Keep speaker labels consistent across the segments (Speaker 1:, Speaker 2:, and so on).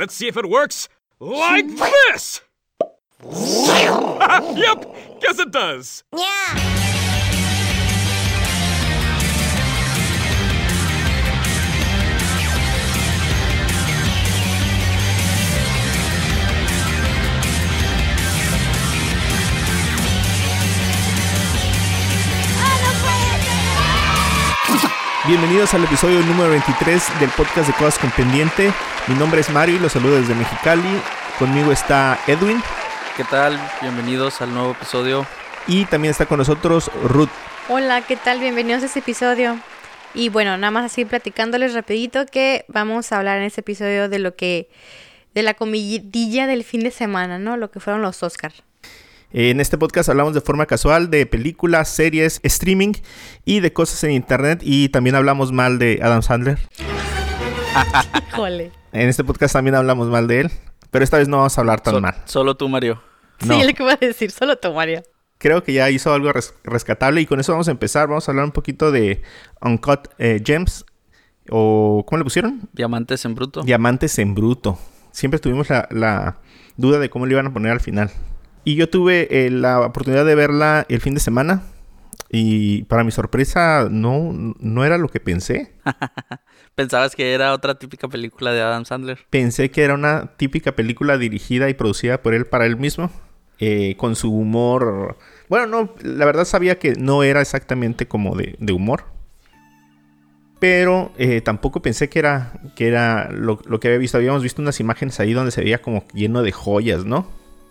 Speaker 1: Let's see if it works. Like this! yep, guess it does.
Speaker 2: Yeah.
Speaker 3: Bienvenidos al episodio número 23 del podcast de Cosas con Pendiente. Mi nombre es Mario y los saludo desde Mexicali. Conmigo está Edwin.
Speaker 4: ¿Qué tal? Bienvenidos al nuevo episodio.
Speaker 3: Y también está con nosotros Ruth.
Speaker 5: Hola, ¿qué tal? Bienvenidos a este episodio. Y bueno, nada más así platicándoles rapidito que vamos a hablar en este episodio de lo que de la comidilla del fin de semana, ¿no? Lo que fueron los Oscars.
Speaker 3: En este podcast hablamos de forma casual de películas, series, streaming y de cosas en internet y también hablamos mal de Adam Sandler.
Speaker 5: Híjole.
Speaker 3: En este podcast también hablamos mal de él, pero esta vez no vamos a hablar tan
Speaker 4: So-
Speaker 3: mal.
Speaker 4: Solo tú, Mario.
Speaker 3: No.
Speaker 5: Sí, lo que iba a decir, solo tú, Mario.
Speaker 3: Creo que ya hizo algo res- rescatable y con eso vamos a empezar. Vamos a hablar un poquito de Uncut eh, Gems o ¿cómo le pusieron?
Speaker 4: Diamantes en bruto.
Speaker 3: Diamantes en bruto. Siempre tuvimos la, la duda de cómo le iban a poner al final. Y yo tuve eh, la oportunidad de verla el fin de semana. Y para mi sorpresa, no, no era lo que pensé.
Speaker 4: Pensabas que era otra típica película de Adam Sandler.
Speaker 3: Pensé que era una típica película dirigida y producida por él para él mismo. eh, con su humor. Bueno, no, la verdad sabía que no era exactamente como de, de humor. Pero eh, tampoco pensé que era, que era lo, lo que había visto. Habíamos visto unas imágenes ahí donde se veía como lleno de joyas, ¿no?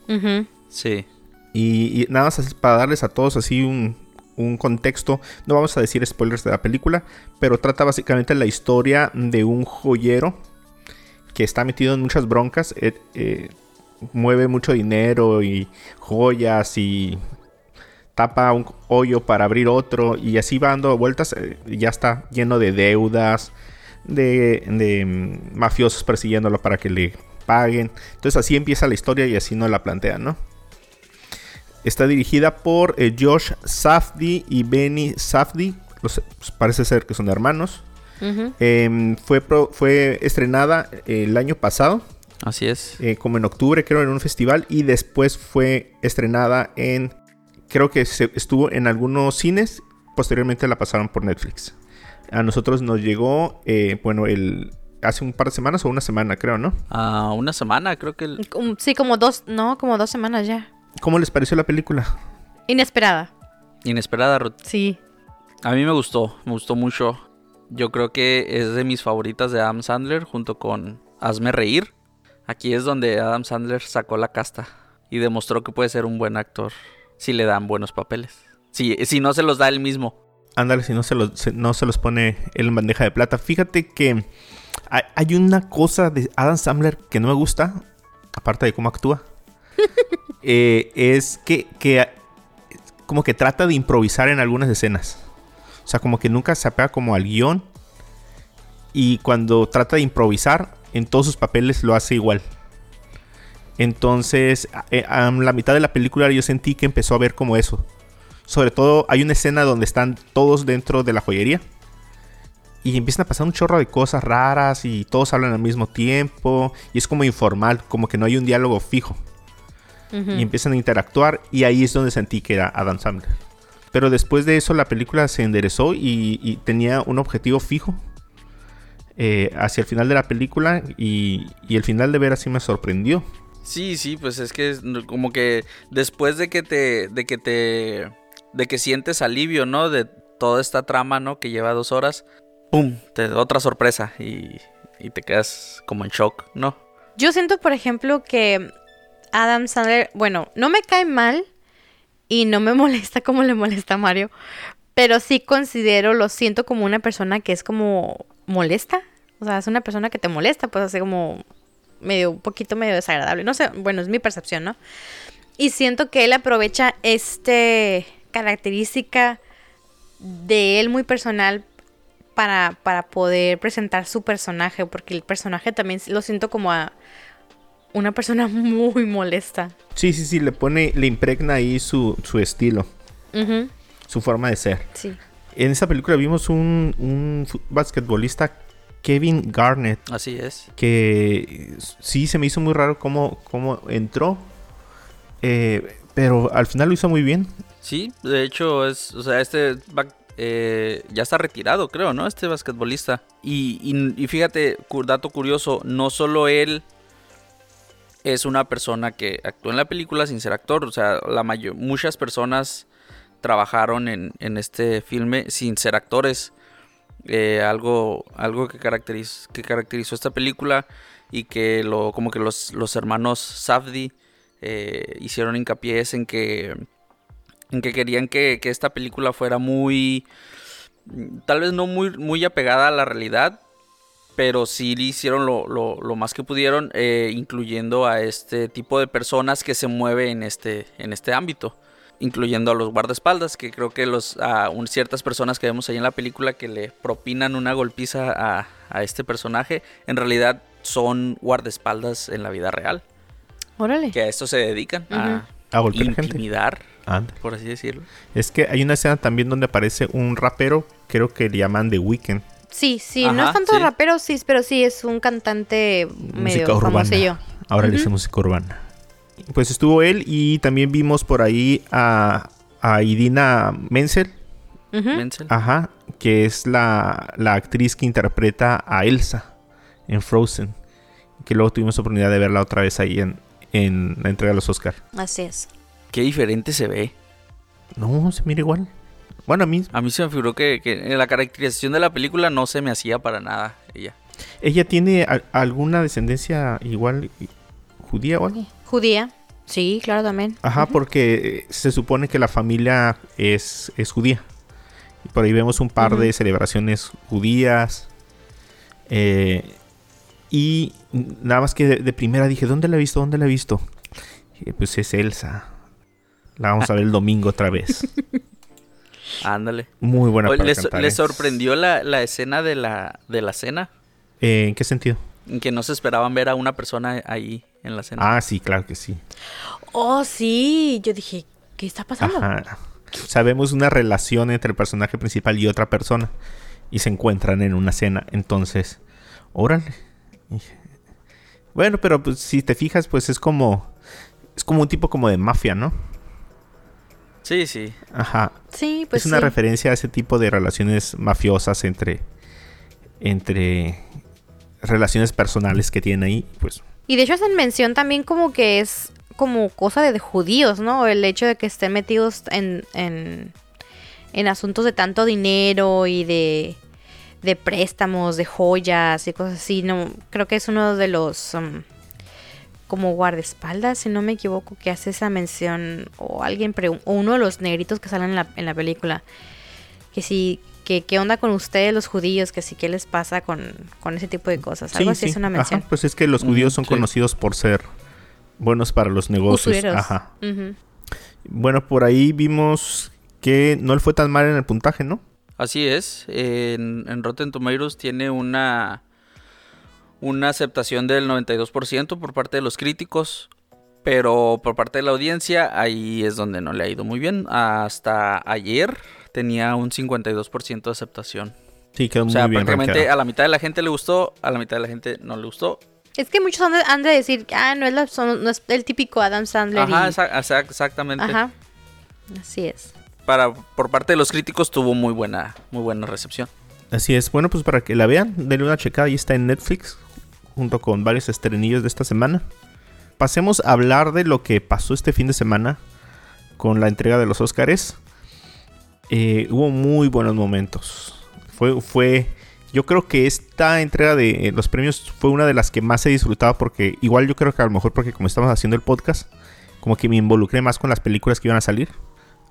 Speaker 5: Ujú.
Speaker 4: Sí.
Speaker 3: Y, nada más para darles a todos así un, un contexto. No vamos a decir spoilers de la película, pero trata básicamente la historia de un joyero que está metido en muchas broncas. eh, eh, mueve mucho dinero y joyas y tapa un hoyo para abrir otro y así va dando vueltas. eh, ya está lleno de deudas, de, de, mm, mafiosos persiguiéndolo para que le paguen. Entonces así empieza la historia y así nos la plantean, ¿no? Está dirigida por eh, Josh Safdie y Benny Safdie. Los- pues, parece ser que son hermanos. Em, fue, pro- fue estrenada eh, el año pasado,
Speaker 4: Así es.
Speaker 3: eh, como en octubre, creo, en un festival. Y después fue estrenada en. Creo que se, estuvo en algunos cines. Posteriormente la pasaron por Netflix. A nosotros nos llegó, eh, bueno, el hace un par de semanas o una semana, creo, ¿no?
Speaker 4: Ah, una semana, creo que. el-
Speaker 5: Sí, como dos, no, como dos semanas ya.
Speaker 3: ¿Cómo les pareció la película?
Speaker 5: Inesperada.
Speaker 4: Inesperada. Ruth.
Speaker 5: Sí.
Speaker 4: A mí me gustó. Me gustó mucho. Yo creo que es de mis favoritas de Adam Sandler junto con Hazme Reír. Aquí es donde Adam Sandler sacó la casta y demostró que puede ser un buen actor si le dan buenos papeles. Si, si no se los da él mismo.
Speaker 3: Ándale, si no se, los, se- no se los pone él en bandeja de plata. Fíjate que hay, hay una cosa de Adam Sandler que no me gusta, aparte de cómo actúa. eh, es que, que como que trata de improvisar en algunas escenas. O sea, como que nunca se apega como al guion. Y cuando trata de improvisar, en todos sus papeles lo hace igual. Entonces, a, eh, a la mitad de la película yo sentí que empezó a ver como eso. Sobre todo hay una escena donde están todos dentro de la joyería. Y empiezan a pasar un chorro de cosas raras y todos hablan al mismo tiempo. Y es como informal, como que no hay un diálogo fijo. Y empiezan a interactuar y ahí es donde sentí que era Adam Sandler. Pero después de eso la película se enderezó y, y tenía un objetivo fijo. eh, hacia el final de la película y, y el final de ver así me sorprendió.
Speaker 4: Sí, sí, pues es que es como que después de que te, de que te, de que sientes alivio, ¿no? De toda esta trama, ¿no? Que lleva dos horas, ¡pum! Te da otra sorpresa y, y te quedas como en shock, ¿no?
Speaker 5: Yo siento, por ejemplo, que Adam Sandler, bueno, no me cae mal y no me molesta como le molesta a Mario, pero sí considero, lo siento como una persona que es como molesta. O sea, es una persona que te molesta, pues así como medio, un poquito medio desagradable. No sé, bueno, es mi percepción, ¿no? Y siento que él aprovecha este característica de él muy personal para, para poder presentar su personaje, porque el personaje también lo siento como a una persona muy molesta.
Speaker 3: Sí, sí, sí, le pone, le impregna ahí su, su estilo, su forma de ser.
Speaker 5: sí.
Speaker 3: En esa película vimos un, un basquetbolista Kevin Garnett,
Speaker 4: Así es.
Speaker 3: que sí se me hizo muy raro cómo, cómo entró, eh, pero al final lo hizo muy bien.
Speaker 4: Sí, de hecho, es, o sea, este eh, ya está retirado, creo, ¿no? Este basquetbolista. Y, y- y fíjate, dato curioso, no solo él es una persona que actuó en la película sin ser actor, o sea, la mayor, muchas personas trabajaron en, en este filme sin ser actores. Eh, algo algo que, caracteriz- que caracterizó esta película y que lo como que los, los hermanos Safdie eh, hicieron hincapié en que en que querían que, que esta película fuera muy tal vez no muy muy apegada a la realidad pero sí le hicieron lo, lo- lo más que pudieron eh, incluyendo a este tipo de personas que se mueve en este en este ámbito incluyendo a los guardaespaldas, que creo que los a un- ciertas personas que vemos ahí en la película que le propinan una golpiza a, a este personaje, en realidad son guardaespaldas en la vida real,
Speaker 5: Órale.
Speaker 4: que a esto se dedican, a
Speaker 3: A golpear gente.
Speaker 4: intimidar,
Speaker 3: Anda.
Speaker 4: por así decirlo.
Speaker 3: Es que hay una escena también donde aparece un rapero, creo que le llaman The Weeknd.
Speaker 5: Sí, sí, no es tanto
Speaker 4: sí.
Speaker 5: rapero, sí, pero sí es un cantante medio
Speaker 3: música urbana.
Speaker 5: famosillo.
Speaker 3: Ahora le dice música urbana. Pues estuvo él y también vimos por ahí a, a Idina. Menzel. ajá, que es la, la actriz que interpreta a Elsa en Frozen. Que luego tuvimos oportunidad de verla otra vez ahí en, en la entrega de los Oscar.
Speaker 5: Así es.
Speaker 4: Qué diferente se ve.
Speaker 3: No, se mira igual. Bueno, a mí,
Speaker 4: A mí se me figuró que, que en la caracterización de la película no se me hacía para nada ella.
Speaker 3: ella tiene a- alguna descendencia igual judía o algo.
Speaker 5: Judía. Sí, claro, también.
Speaker 3: Ajá, porque eh, se supone que la familia es, es judía. Y por ahí vemos un par de celebraciones judías. Eh, y nada más que de, de primera dije, ¿dónde la he visto? ¿Dónde la he visto? Y, pues es Elsa. La vamos a ver el domingo otra vez.
Speaker 4: Ándale.
Speaker 3: Muy buena
Speaker 4: Oye,
Speaker 3: para
Speaker 4: ¿Les,
Speaker 3: cantar,
Speaker 4: les
Speaker 3: ¿eh?
Speaker 4: sorprendió la, la escena de la, de la cena?
Speaker 3: Eh, ¿En qué sentido?
Speaker 4: En que no se esperaban ver a una persona ahí en la cena.
Speaker 3: Ah, sí, claro que sí.
Speaker 5: Oh, sí. Yo dije, ¿qué está pasando?
Speaker 3: Ajá. Sabemos una relación entre el personaje principal y otra persona. Y se encuentran en una cena. Entonces, órale. Bueno, pero pues si te fijas, pues es como. Es como un tipo como de mafia, ¿no?
Speaker 4: Sí, sí.
Speaker 3: Ajá.
Speaker 5: Sí, pues
Speaker 3: es una
Speaker 5: sí.
Speaker 3: referencia a ese tipo de relaciones mafiosas entre. Entre relaciones personales que tienen ahí. Pues.
Speaker 5: Y de hecho hacen mención también como que es como cosa de, de judíos, ¿no? El hecho de que estén metidos en, en, en asuntos de tanto dinero y de, de préstamos, de joyas y cosas así. No, creo que es uno de los um, como guardaespaldas, si no me equivoco, que hace esa mención o alguien o uno de los negritos que salen en la, en la película. Que sí, que qué onda con ustedes los judíos, que sí, qué les pasa con, con ese tipo de cosas. Algo así es una mención.
Speaker 3: Ajá, pues es que los judíos son
Speaker 4: sí.
Speaker 3: conocidos por ser buenos para los negocios.
Speaker 5: Usureros.
Speaker 3: Ajá.
Speaker 5: Ujú.
Speaker 3: Bueno, por ahí vimos que no le fue tan mal en el puntaje, ¿no?
Speaker 4: Así es. En, en Rotten Tomatoes tiene una, una aceptación del 92% por parte de los críticos. Pero por parte de la audiencia, ahí es donde no le ha ido muy bien. Hasta ayer tenía un 52% de aceptación.
Speaker 3: Sí, quedó
Speaker 4: O sea,
Speaker 3: muy bien
Speaker 4: prácticamente
Speaker 3: rankeado.
Speaker 4: a la mitad de la gente le gustó, a la mitad de la gente no le gustó.
Speaker 5: Es que muchos han de, han de decir, ah, no es, la- son- no es el típico Adam Sandler.
Speaker 4: Ajá,
Speaker 5: y-
Speaker 4: exactamente.
Speaker 5: Ajá. Así es.
Speaker 4: Para, por parte de los críticos tuvo muy buena, muy buena recepción.
Speaker 3: Así es. Bueno, pues para que la vean, denle una checada. Ahí está en Netflix, junto con varios estrenillos de esta semana. Pasemos a hablar de lo que pasó este fin de semana con la entrega de los Óscares. Eh, hubo muy buenos momentos. Fue, fue, yo creo que esta entrega de eh, los premios fue una de las que más he disfrutado porque igual yo creo que a lo mejor porque como estamos haciendo el podcast, como que me involucré más con las películas que iban a salir.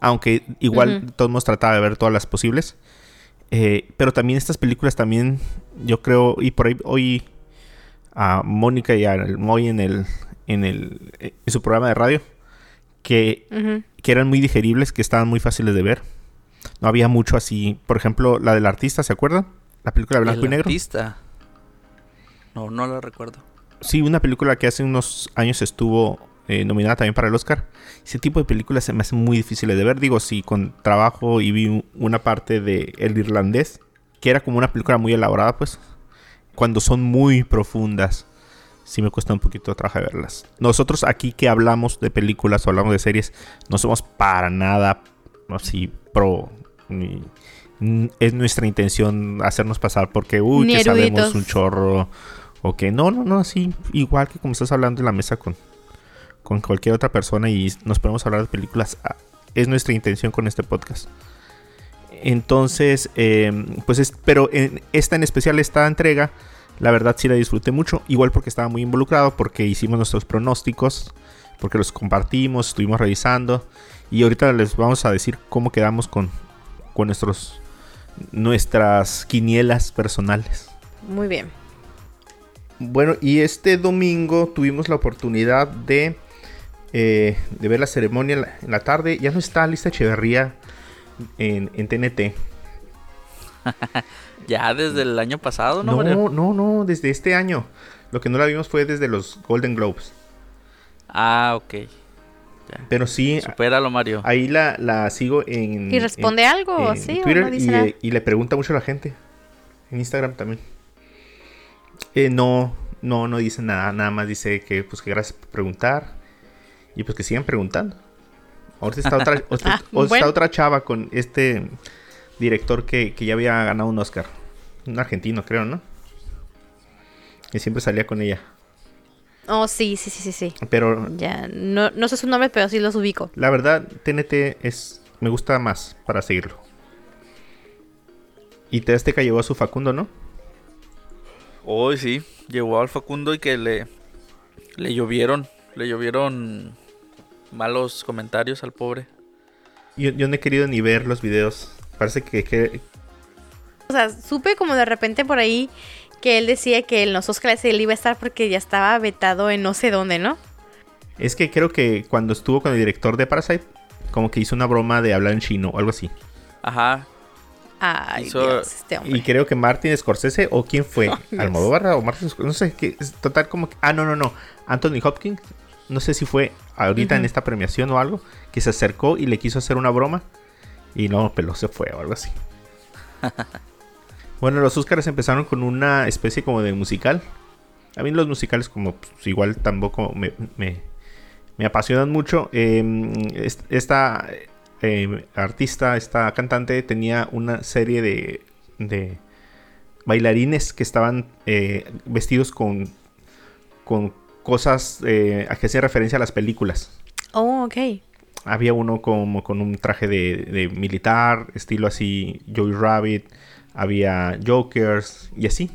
Speaker 3: Aunque igual
Speaker 5: Ujú.
Speaker 3: todos hemos tratado de ver todas las posibles. Eh, pero también estas películas también, yo creo, y por ahí hoy a Mónica y al Moy en el, en el, eh, en su programa de radio, que, que eran muy digeribles, que estaban muy fáciles de ver. No había mucho así, por ejemplo, la del artista, ¿se acuerdan? La película de blanco
Speaker 4: El
Speaker 3: y negro.
Speaker 4: artista. No, no la recuerdo.
Speaker 3: Sí, una película que hace unos años estuvo eh, nominada también para el Oscar. Ese tipo de películas se me hacen muy difíciles de ver. Digo, sí, con trabajo y vi un- una parte de El Irlandés, que era como una película muy elaborada, pues. Cuando son muy profundas, sí me cuesta un poquito de trabajo verlas. Nosotros aquí que hablamos de películas o hablamos de series, no somos para nada así pro. ni- n- es nuestra intención hacernos pasar porque, uy,
Speaker 5: Ni
Speaker 3: que sabemos un chorro. O que no, no, no, así, igual que como estás hablando en la mesa con, con cualquier otra persona y nos podemos hablar de películas. ah, Es nuestra intención con este podcast. Entonces, eh, pues es, pero en esta en especial, esta entrega, la verdad sí la disfruté mucho. Igual porque estaba muy involucrado, porque hicimos nuestros pronósticos, porque los compartimos, estuvimos revisando. Y ahorita les vamos a decir cómo quedamos con, con nuestros, nuestras quinielas personales.
Speaker 5: Muy bien.
Speaker 3: Bueno, y este domingo tuvimos la oportunidad de, eh, de ver la ceremonia en la, en la tarde. Ya no está Lista Echeverría en, en TNT.
Speaker 4: Ya desde el año pasado, ¿no?
Speaker 3: No, no, no, desde este año. Lo que no la vimos fue desde los Golden Globes.
Speaker 4: Ah, ok.
Speaker 3: Pero sí,
Speaker 4: Supéralo, Mario.
Speaker 3: ahí la, la sigo en...
Speaker 5: ¿Y responde
Speaker 3: en-
Speaker 5: algo?
Speaker 3: en
Speaker 5: ¿Sí? ¿O
Speaker 3: Twitter
Speaker 5: no dice
Speaker 3: y,
Speaker 5: nada?
Speaker 3: eh, y le pregunta mucho a la gente. En Instagram también. Eh, no, no, no dice nada. Nada más dice que, pues, que gracias por preguntar. Y pues que sigan preguntando. Ahorita está otra, otra-
Speaker 5: Ah,
Speaker 3: está otra chava con este director que, que ya había ganado un Oscar. Un argentino, creo, ¿no? Que siempre salía con ella.
Speaker 5: Oh, sí, sí, sí, sí, sí.
Speaker 3: Pero
Speaker 5: Ya, no, no sé su nombre, pero sí los ubico.
Speaker 3: la verdad, TNT es. Me gusta más para seguirlo. Y te Azteca llevó a su Facundo, ¿no?
Speaker 4: Hoy sí, llegó al Facundo y que le, le llovieron, le llovieron malos comentarios al pobre.
Speaker 3: Yo, yo no he querido ni ver los videos. Parece que, que-
Speaker 5: O sea, supe como de repente por ahí que él decía que en los Oscars él iba a estar porque ya estaba vetado en no sé dónde, ¿no?
Speaker 3: es que creo que cuando estuvo con el director de Parasite, como que hizo una broma de hablar en chino o algo así.
Speaker 4: Ajá,
Speaker 5: Ay,
Speaker 4: Hizo-
Speaker 5: Dios, este hombre.
Speaker 3: Y creo que Martin Scorsese, o quién fue,
Speaker 5: Dios.
Speaker 3: Almodóvar o Martin Scorsese, no sé, que es total como que, ah, no, no, no, Anthony Hopkins, no sé si fue ahorita en esta premiación o algo, que se acercó y le quiso hacer una broma y no, pero se fue o algo así. bueno, los Oscars empezaron con una especie como de musical. A mí los musicales como pues, igual tampoco me, me, me apasionan mucho. Eh, est- esta eh, artista, esta cantante tenía una serie de, de bailarines que estaban eh, vestidos con, con cosas eh, a que hacían referencia a las películas.
Speaker 5: Oh, ok.
Speaker 3: Había uno como con un traje de, de militar, estilo así, Joey Rabbit. Había Jokers y así.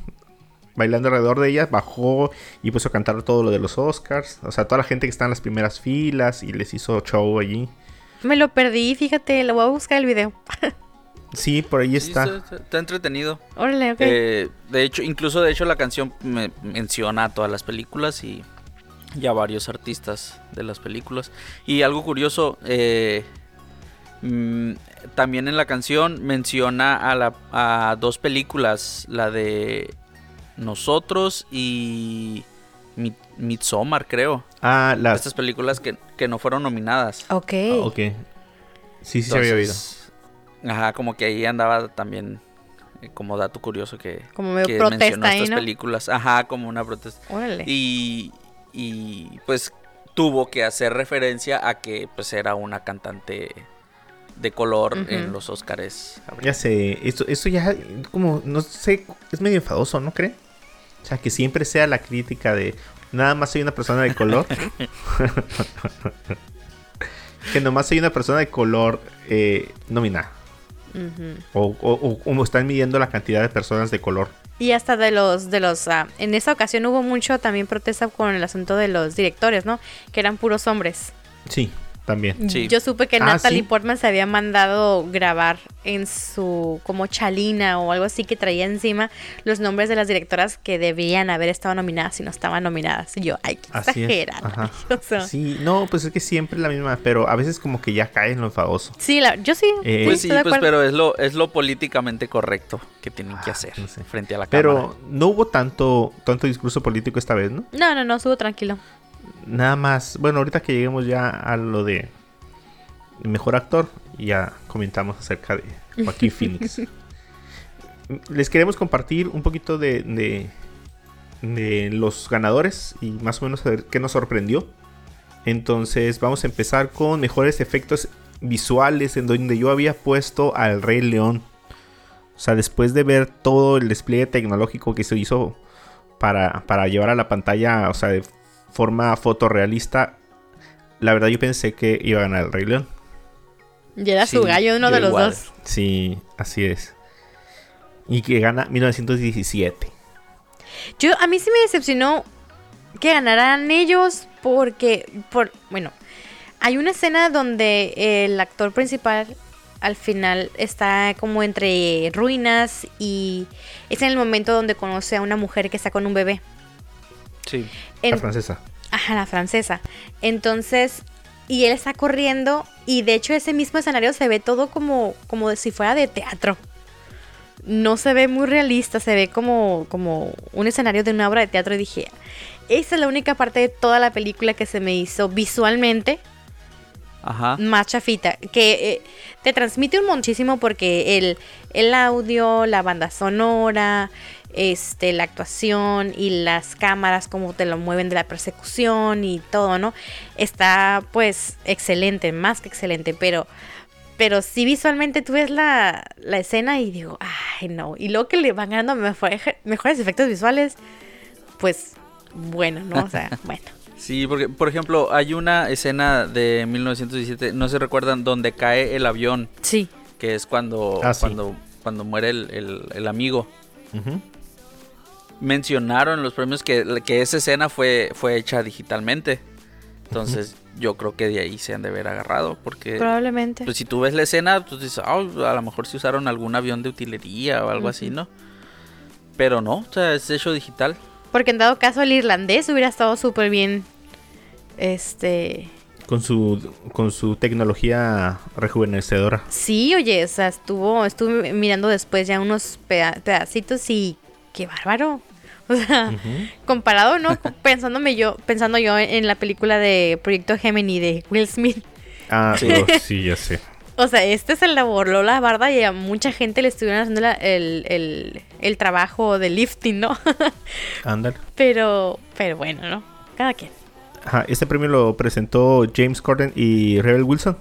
Speaker 3: Bailando alrededor de ella, bajó y puso a cantar todo lo de los Oscars. O sea, toda la gente que está en las primeras filas y les hizo show allí.
Speaker 5: Me lo perdí, fíjate, lo voy a buscar el video.
Speaker 3: Sí, por ahí
Speaker 4: Sí,
Speaker 3: está.
Speaker 4: está, está entretenido.
Speaker 5: Órale, ok.
Speaker 4: Eh, de hecho, incluso de hecho la canción me- menciona a todas las películas y, y a varios artistas de las películas. Y algo curioso, eh, mm, también en la canción menciona a, la, a dos películas, la de Nosotros y Mi- Midsommar, creo.
Speaker 3: Ah, las.
Speaker 4: Estas películas que, que no fueron nominadas.
Speaker 5: ok.
Speaker 3: Ah, ok. Sí, sí, se había oído.
Speaker 4: Ajá, como que ahí andaba también eh, como dato curioso que,
Speaker 5: Como medio
Speaker 4: que
Speaker 5: protesta
Speaker 4: mencionó
Speaker 5: ahí,
Speaker 4: estas
Speaker 5: ¿no?
Speaker 4: películas. Ajá, como una protesta.
Speaker 5: Órale.
Speaker 4: Y, y pues tuvo que hacer referencia a que pues era una cantante de color en los Óscares.
Speaker 3: Ya sé, esto, esto ya como, no sé, es medio enfadoso, ¿no cree? O sea, que siempre sea la crítica de nada más soy una persona de color. que nomás soy una persona de color eh, nominada.
Speaker 5: Ujú.
Speaker 3: O, o, o como están midiendo la cantidad de personas de color.
Speaker 5: Y hasta de los, de los, ah, en esa ocasión hubo mucho también protesta con el asunto de los directores, ¿no? Que eran puros hombres.
Speaker 3: Sí, también.
Speaker 4: Sí.
Speaker 5: Yo supe que
Speaker 3: Ah,
Speaker 5: Natalie
Speaker 3: ¿sí?
Speaker 5: Portman se había mandado grabar en su como chalina o algo así que traía encima los nombres de las directoras que debían haber estado nominadas y no estaban nominadas. Y yo, ay, qué exagerada. O sea, sí,
Speaker 3: Sí, no, pues es que siempre es la misma, pero a veces como que ya cae en lo enfadoso.
Speaker 5: la- yo sí.
Speaker 3: Eh,
Speaker 4: Pues sí, pues pero es lo, es lo políticamente correcto que tienen que
Speaker 3: Ah,
Speaker 4: hacer
Speaker 3: no sé.
Speaker 4: frente a la cámara.
Speaker 3: Pero no hubo tanto, tanto discurso político esta vez, ¿no?
Speaker 5: No, no, no, estuvo tranquilo.
Speaker 3: Nada más, bueno, ahorita que lleguemos ya a lo de mejor actor, ya comentamos acerca de Joaquín Phoenix. Les queremos compartir un poquito de, de, de los ganadores y más o menos a ver qué nos sorprendió. Entonces vamos a empezar con mejores efectos visuales en donde yo había puesto al Rey León. O sea, después de ver todo el despliegue tecnológico que se hizo para, para llevar a la pantalla, o sea, de forma fotorrealista, la verdad yo pensé que iba a ganar el Rey León.
Speaker 5: Y era
Speaker 4: Sí,
Speaker 5: su gallo uno de los
Speaker 4: igual.
Speaker 5: dos.
Speaker 3: Sí, así es. Y que gana 1917.
Speaker 5: Yo, a mí sí me decepcionó que ganaran ellos porque, por, bueno, hay una escena donde el actor principal al final está como entre ruinas y es en el momento donde conoce a una mujer que está con un bebé.
Speaker 4: Sí.
Speaker 3: La
Speaker 5: En-
Speaker 3: francesa.
Speaker 5: Ajá, la francesa. Entonces, y él está corriendo y de hecho ese mismo escenario se ve todo como, como si fuera de teatro. No se ve muy realista, se ve como, como un escenario de una obra de teatro y dije, esa es la única parte de toda la película que se me hizo visualmente
Speaker 4: Ajá.
Speaker 5: más chafita, que eh, te transmite un muchísimo porque el, el audio, la banda sonora, este, la actuación y las cámaras, como te lo mueven de la persecución y todo, ¿no? Está pues excelente, más que excelente, pero, pero sí visualmente tú ves la, la escena y digo, ay no, y luego que le van ganando mejores, mejores efectos visuales, pues bueno, ¿no? O sea, bueno.
Speaker 4: Sí, porque, por ejemplo, hay una escena de 1917, no se recuerdan, donde cae el avión,
Speaker 5: Sí,
Speaker 4: que es cuando,
Speaker 3: Ah, sí.
Speaker 4: cuando, cuando muere el, el- el amigo.
Speaker 3: Ujú.
Speaker 4: Mencionaron en los premios que, que esa escena fue, fue hecha digitalmente. Entonces, yo creo que de ahí se han de haber agarrado, porque
Speaker 5: probablemente.
Speaker 4: pues, si tú ves la escena, pues dices, "Ah, a lo mejor si usaron algún avión de utilería o algo así, ¿no? Pero no, o sea, es hecho digital.
Speaker 5: Porque en dado caso el irlandés hubiera estado súper bien. Este.
Speaker 3: Con su, con su tecnología rejuvenecedora.
Speaker 5: Sí, oye, o sea, estuvo, estuve mirando después ya unos peda- pedacitos y qué bárbaro. O sea, comparado, ¿no? Pensándome yo, pensando yo en, en la película de Proyecto Gemini de Will Smith.
Speaker 3: Ah,
Speaker 4: Sí.
Speaker 3: oh, sí, ya sé.
Speaker 5: O sea, este se la voló la barda y a mucha gente le estuvieron haciendo la- el, el, el trabajo de lifting, ¿no?
Speaker 3: Ándale.
Speaker 5: pero, pero bueno, ¿no? Cada quien.
Speaker 3: Ajá, este premio lo presentó James Corden y Rebel Wilson.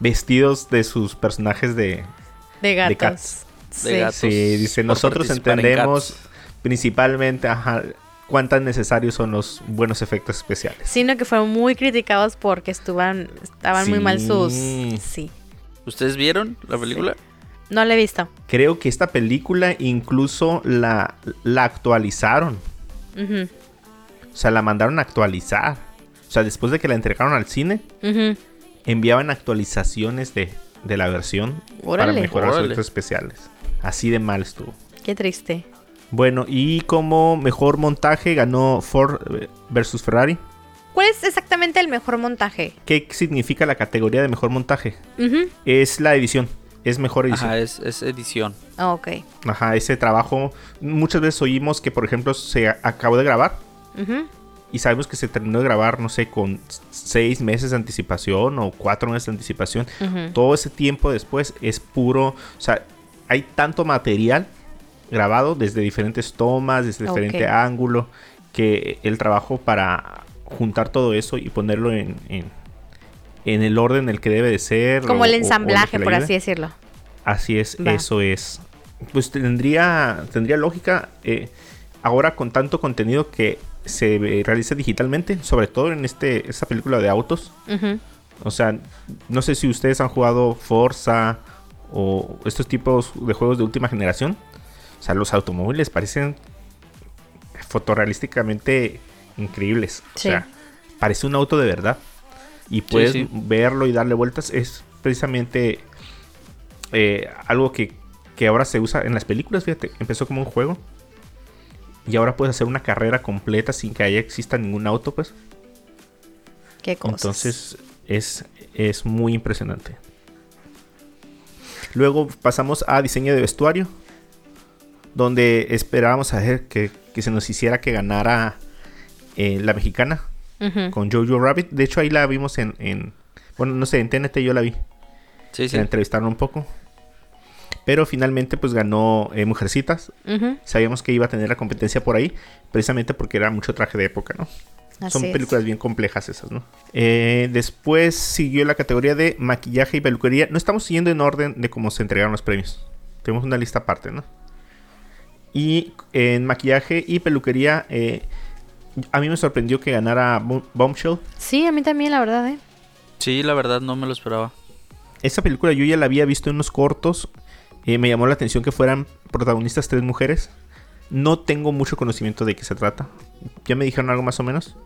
Speaker 3: Vestidos de sus personajes de...
Speaker 5: De gatos.
Speaker 3: Cats.
Speaker 5: Sí.
Speaker 4: De gatos.
Speaker 3: Sí, dice, nosotros
Speaker 4: en
Speaker 3: entendemos
Speaker 4: Cats".
Speaker 3: Principalmente ajá, cuán tan necesarios son los buenos efectos especiales.
Speaker 5: Sino que fueron muy criticados porque estuvan, estaban muy mal sus...
Speaker 3: Sí.
Speaker 4: ¿Ustedes vieron la película?
Speaker 5: No la he visto.
Speaker 3: Creo que esta película incluso la, la actualizaron. O sea, la mandaron a actualizar. O sea, después de que la entregaron al cine, enviaban actualizaciones de, de la versión
Speaker 5: Órale.
Speaker 3: para mejorar los
Speaker 4: Órale.
Speaker 3: efectos especiales. Así de mal estuvo.
Speaker 5: Qué triste.
Speaker 3: Bueno, y como mejor montaje ganó Ford eh, versus Ferrari.
Speaker 5: ¿Cuál es exactamente el mejor montaje?
Speaker 3: ¿Qué significa la categoría de mejor montaje? Es la edición. Es mejor edición.
Speaker 4: Ajá,
Speaker 3: Ajá,
Speaker 4: es, es edición.
Speaker 5: Ah, ok.
Speaker 3: ese trabajo. Muchas veces oímos que, por ejemplo, se acabó de grabar. Y sabemos que se terminó de grabar, no sé, con seis meses de anticipación o cuatro meses de anticipación. Todo ese tiempo después es puro. O sea, hay tanto material grabado desde diferentes tomas, desde diferente ángulo, que el trabajo para juntar todo eso y ponerlo en, en, en el orden en el que debe de ser.
Speaker 5: Como
Speaker 3: o-
Speaker 5: el ensamblaje, por así decirlo.
Speaker 3: Así es,
Speaker 5: Va.
Speaker 3: eso es. Pues tendría, tendría lógica eh, ahora con tanto contenido que se eh, realiza digitalmente, sobre todo en este esta película de autos. O sea, no sé si ustedes han jugado Forza o estos tipos de juegos de última generación. O sea, los automóviles parecen fotorrealísticamente increíbles. O
Speaker 5: Sí.
Speaker 3: sea, parece un auto de verdad. Y puedes
Speaker 4: sí.
Speaker 3: verlo y darle vueltas. Es precisamente eh, algo que, que ahora se usa en las películas. Fíjate, empezó como un juego. Y ahora puedes hacer una carrera completa sin que haya exista ningún auto, pues.
Speaker 5: Qué cosas.
Speaker 3: Entonces es, es muy impresionante. Luego pasamos a diseño de vestuario. Donde esperábamos a ver que, que se nos hiciera que ganara eh, la mexicana con Jojo Rabbit. De hecho ahí la vimos en... en- bueno, no sé, en TNT yo la vi.
Speaker 4: Sí, sí.
Speaker 3: La entrevistaron un poco. Pero finalmente pues ganó eh, Mujercitas. Sabíamos que iba a tener la competencia por ahí, precisamente porque era mucho traje de época, ¿no? Son
Speaker 5: es.
Speaker 3: películas bien complejas esas, ¿no? Eh, después siguió la categoría de maquillaje y peluquería. No estamos siguiendo en orden de cómo se entregaron los premios. Tenemos una lista aparte, ¿no? Y en maquillaje y peluquería, eh, a mí me sorprendió que ganara Bo- Bombshell.
Speaker 5: Sí, a mí también, la verdad, ¿eh?
Speaker 4: Sí, la verdad no me lo esperaba.
Speaker 3: Esa película yo ya la había visto en unos cortos. eh, me llamó la atención que fueran protagonistas tres mujeres. No tengo mucho conocimiento de qué se trata. Ya me dijeron algo más o menos.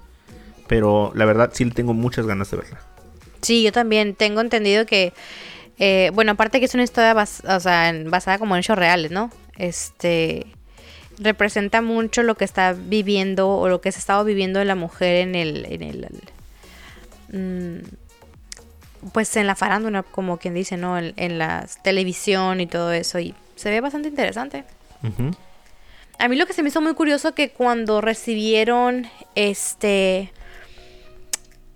Speaker 3: Pero la verdad sí tengo muchas ganas de verla.
Speaker 5: Sí, yo también tengo entendido que, eh, bueno, aparte que es una historia bas- o sea, en- basada como en hechos reales, ¿no? Este representa mucho lo que está viviendo o lo que se estaba viviendo la mujer en el, en el, mm, pues en la farándula, como quien dice, ¿no? En, en la televisión y todo eso y se ve bastante interesante. A mí lo que se me hizo muy curioso que cuando recibieron este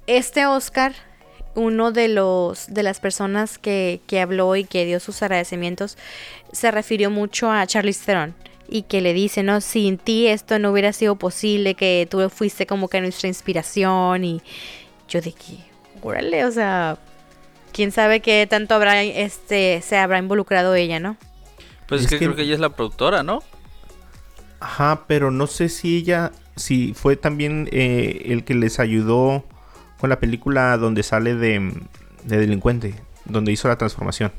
Speaker 5: este Oscar, uno de los de las personas que, que habló y que dio sus agradecimientos se refirió mucho a Charlize Theron y que le dice, no, sin ti esto no hubiera sido posible, que tú fuiste como que nuestra inspiración y yo de que, órale, o sea, quién sabe qué tanto habrá este se habrá involucrado ella, ¿no?
Speaker 4: Pues es,
Speaker 3: Es
Speaker 4: que,
Speaker 3: que-
Speaker 4: creo que ella es la productora, ¿no?
Speaker 3: Ajá, pero no sé si ella, si fue también eh, el que les ayudó con la película donde sale de, de delincuente, donde hizo la transformación.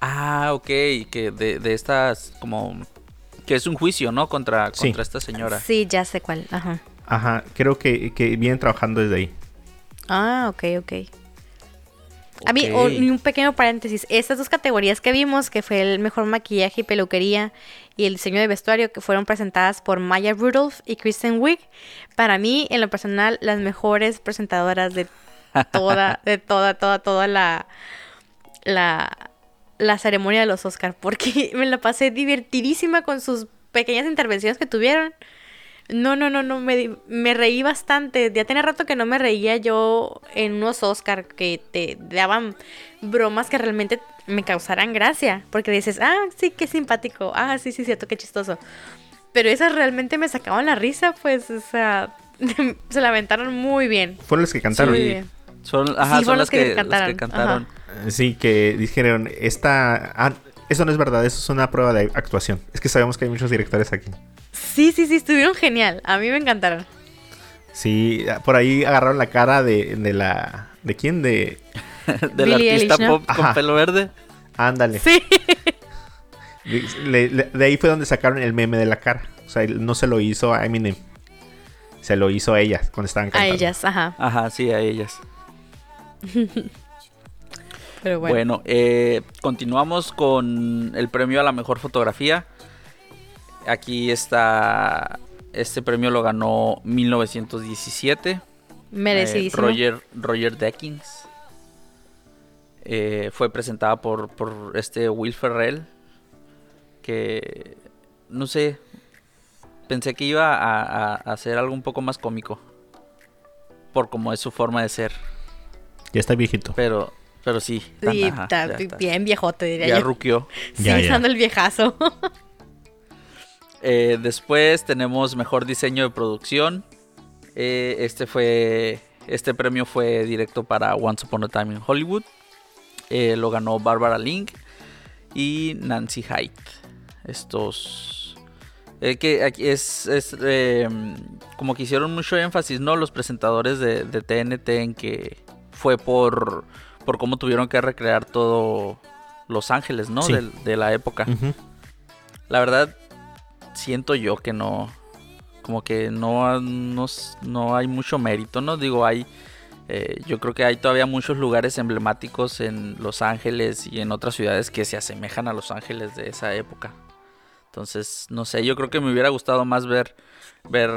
Speaker 4: Ah, ok, que de, de estas como que es un juicio, ¿no? Contra,
Speaker 3: Sí.
Speaker 4: contra esta señora.
Speaker 5: Sí, ya sé cuál, ajá.
Speaker 3: Ajá, creo que, que vienen trabajando desde ahí.
Speaker 5: Ah, ok, ok. A mí,
Speaker 4: Ok.
Speaker 5: un, un pequeño paréntesis. Estas dos categorías que vimos, que fue el mejor maquillaje y peluquería y el diseño de vestuario, que fueron presentadas por Maya Rudolph y Kristen Wiig, para mí, en lo personal, las mejores presentadoras de toda, de toda, toda, toda la, la, la ceremonia de los Oscars, porque me la pasé divertidísima con sus pequeñas intervenciones que tuvieron. No, no, no, no, me, di- me reí bastante. Ya tenía rato que no me reía yo en unos Oscar que te daban bromas que realmente me causaran gracia. Porque dices, ah, sí, qué simpático. Ah, sí, sí, cierto, qué chistoso. Pero esas realmente me sacaban la risa, pues, o sea, se la aventaron muy bien.
Speaker 3: Fueron los que cantaron.
Speaker 4: Sí.
Speaker 5: bien.
Speaker 4: Son, ajá,
Speaker 5: Sí,
Speaker 4: son
Speaker 5: fueron
Speaker 4: las
Speaker 5: los que
Speaker 4: las que
Speaker 5: cantaron,
Speaker 4: cantaron.
Speaker 3: Eh, Sí, que dijeron, esta... ah, eso no es verdad, eso es una prueba de actuación. Es que sabemos que hay muchos directores aquí.
Speaker 5: Sí, sí, sí, estuvieron genial. A mí me encantaron.
Speaker 3: Sí, por ahí agarraron la cara de, de la... ¿De quién? De...
Speaker 4: Del
Speaker 5: Billie
Speaker 4: artista pop con
Speaker 3: Ajá.
Speaker 4: pelo verde.
Speaker 3: Ándale.
Speaker 5: Sí.
Speaker 3: De, le- le- de ahí fue donde sacaron el meme de la cara. O sea, no se lo hizo a Eminem. Se lo hizo a ellas cuando estaban
Speaker 5: A
Speaker 3: cantando.
Speaker 5: ellas, ajá.
Speaker 4: Ajá, sí, a ellas.
Speaker 5: Pero bueno.
Speaker 4: Bueno, eh, continuamos con el premio a la mejor fotografía. Aquí está. Este premio lo ganó 1917. eh,
Speaker 5: Merecidísimo.
Speaker 4: Roger, Roger Deakins. Eh, fue presentada por, por este Will Ferrell. Que. No sé. Pensé que iba a, a- a hacer algo un poco más cómico. Por como es su forma de ser.
Speaker 3: Ya está viejito.
Speaker 4: Pero. Pero sí.
Speaker 5: Sí,
Speaker 4: ajá,
Speaker 5: está bien viejote, diría
Speaker 4: Ya
Speaker 5: yo.
Speaker 4: ruqueó.
Speaker 3: Ya,
Speaker 5: Sigue
Speaker 3: ya.
Speaker 5: usando el viejazo.
Speaker 4: Eh, después tenemos mejor diseño de producción. Eh, este fue. Este premio fue directo para Once Upon a Time in Hollywood. Eh, lo ganó Barbara Link y Nancy Hyde. Estos. que aquí es. es, eh, como que hicieron mucho énfasis, ¿no? Los presentadores de, de TNT en que fue por. por cómo tuvieron que recrear todo Los Ángeles, ¿no?
Speaker 3: Sí.
Speaker 4: De la época. La verdad, siento yo que no. Como que no, no, no hay mucho mérito, ¿no? Digo, hay. eh, yo creo que hay todavía muchos lugares emblemáticos en Los Ángeles y en otras ciudades que se asemejan a Los Ángeles de esa época. Entonces, no sé, yo creo que me hubiera gustado más ver. Ver.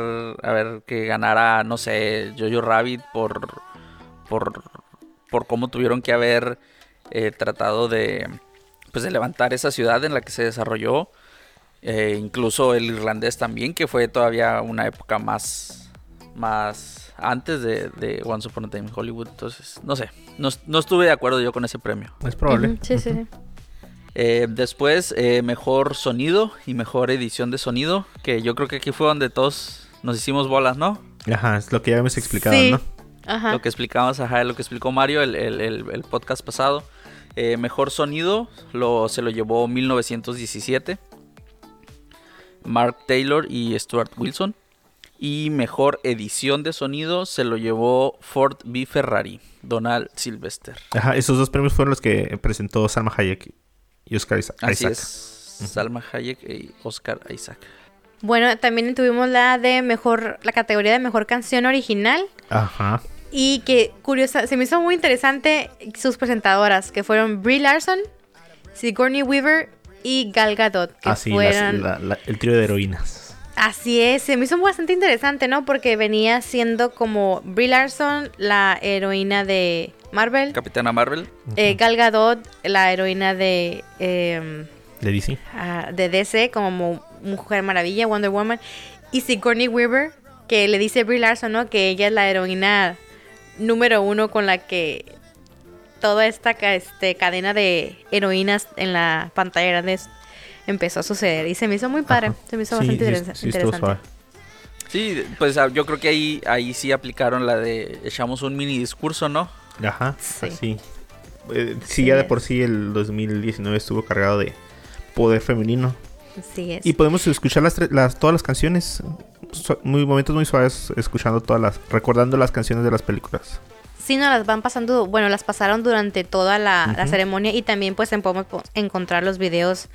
Speaker 4: A ver que ganara, no sé, Jojo Rabbit por. Por. Por cómo tuvieron que haber eh, tratado de. Pues de levantar esa ciudad en la que se desarrolló. Eh, incluso el irlandés también, que fue todavía una época más, más antes de, de Once Upon a Time in Hollywood. Entonces, no sé, no, no estuve de acuerdo yo con ese premio.
Speaker 3: Es probable.
Speaker 5: Ujú, Sí, sí, sí.
Speaker 4: Eh, después, eh, mejor sonido y mejor edición de sonido. Que yo creo que aquí fue donde todos nos hicimos bolas, ¿no?
Speaker 3: Ajá, es lo que ya habíamos explicado,
Speaker 5: Sí.
Speaker 3: ¿no?
Speaker 5: Ajá.
Speaker 4: Lo que explicamos, ajá, lo que explicó Mario el, el- el- el podcast pasado. Eh, mejor sonido lo, se lo llevó 1917. Mark Taylor y Stuart Wilson. Y mejor edición de sonido se lo llevó Ford V Ferrari, Donald Sylvester.
Speaker 3: Ajá, esos dos premios fueron los que presentó Salma Hayek y Oscar
Speaker 4: Así
Speaker 3: Isaac.
Speaker 4: es. Salma Hayek y Oscar Isaac.
Speaker 5: Bueno, también tuvimos la de mejor, la categoría de mejor canción original.
Speaker 3: Ajá.
Speaker 5: Y que curiosa, se me hizo muy interesante sus presentadoras, que fueron Brie Larson, Sigourney Weaver y Gal Gadot, que
Speaker 3: la- la- el trío de heroínas.
Speaker 5: Así es, se me hizo bastante interesante, ¿no? Porque venía siendo como Brie Larson, la heroína de Marvel,
Speaker 4: Capitana Marvel.
Speaker 5: eh, Gal Gadot, la heroína de, em,
Speaker 3: De DC.
Speaker 5: ah, de DC, como Mujer Maravilla, Wonder Woman, y Sigourney Weaver, que le dice Brie Larson, ¿no? Que ella es la heroína número uno con la que toda esta este, cadena de heroínas en la pantalla grande empezó a suceder. Y se me hizo muy padre,
Speaker 3: Ajá.
Speaker 5: se me hizo
Speaker 3: Sí,
Speaker 5: bastante
Speaker 3: sí,
Speaker 5: interesa-
Speaker 3: sí
Speaker 5: interesante.
Speaker 4: Sí, pues ah, yo creo que ahí, ahí sí aplicaron la de echamos un mini discurso, ¿no?
Speaker 3: Ajá,
Speaker 5: Sí.
Speaker 3: así. Eh, sí,
Speaker 5: Sí
Speaker 3: ya de por sí el 2019 estuvo cargado de poder femenino.
Speaker 5: Así es.
Speaker 3: Y podemos escuchar las, las todas las canciones. Muy momentos muy suaves escuchando todas las recordando las canciones de las películas.
Speaker 5: Sí, nos las van pasando, bueno, las pasaron durante toda la, ceremonia y también pues en- podemos po- encontrar los videos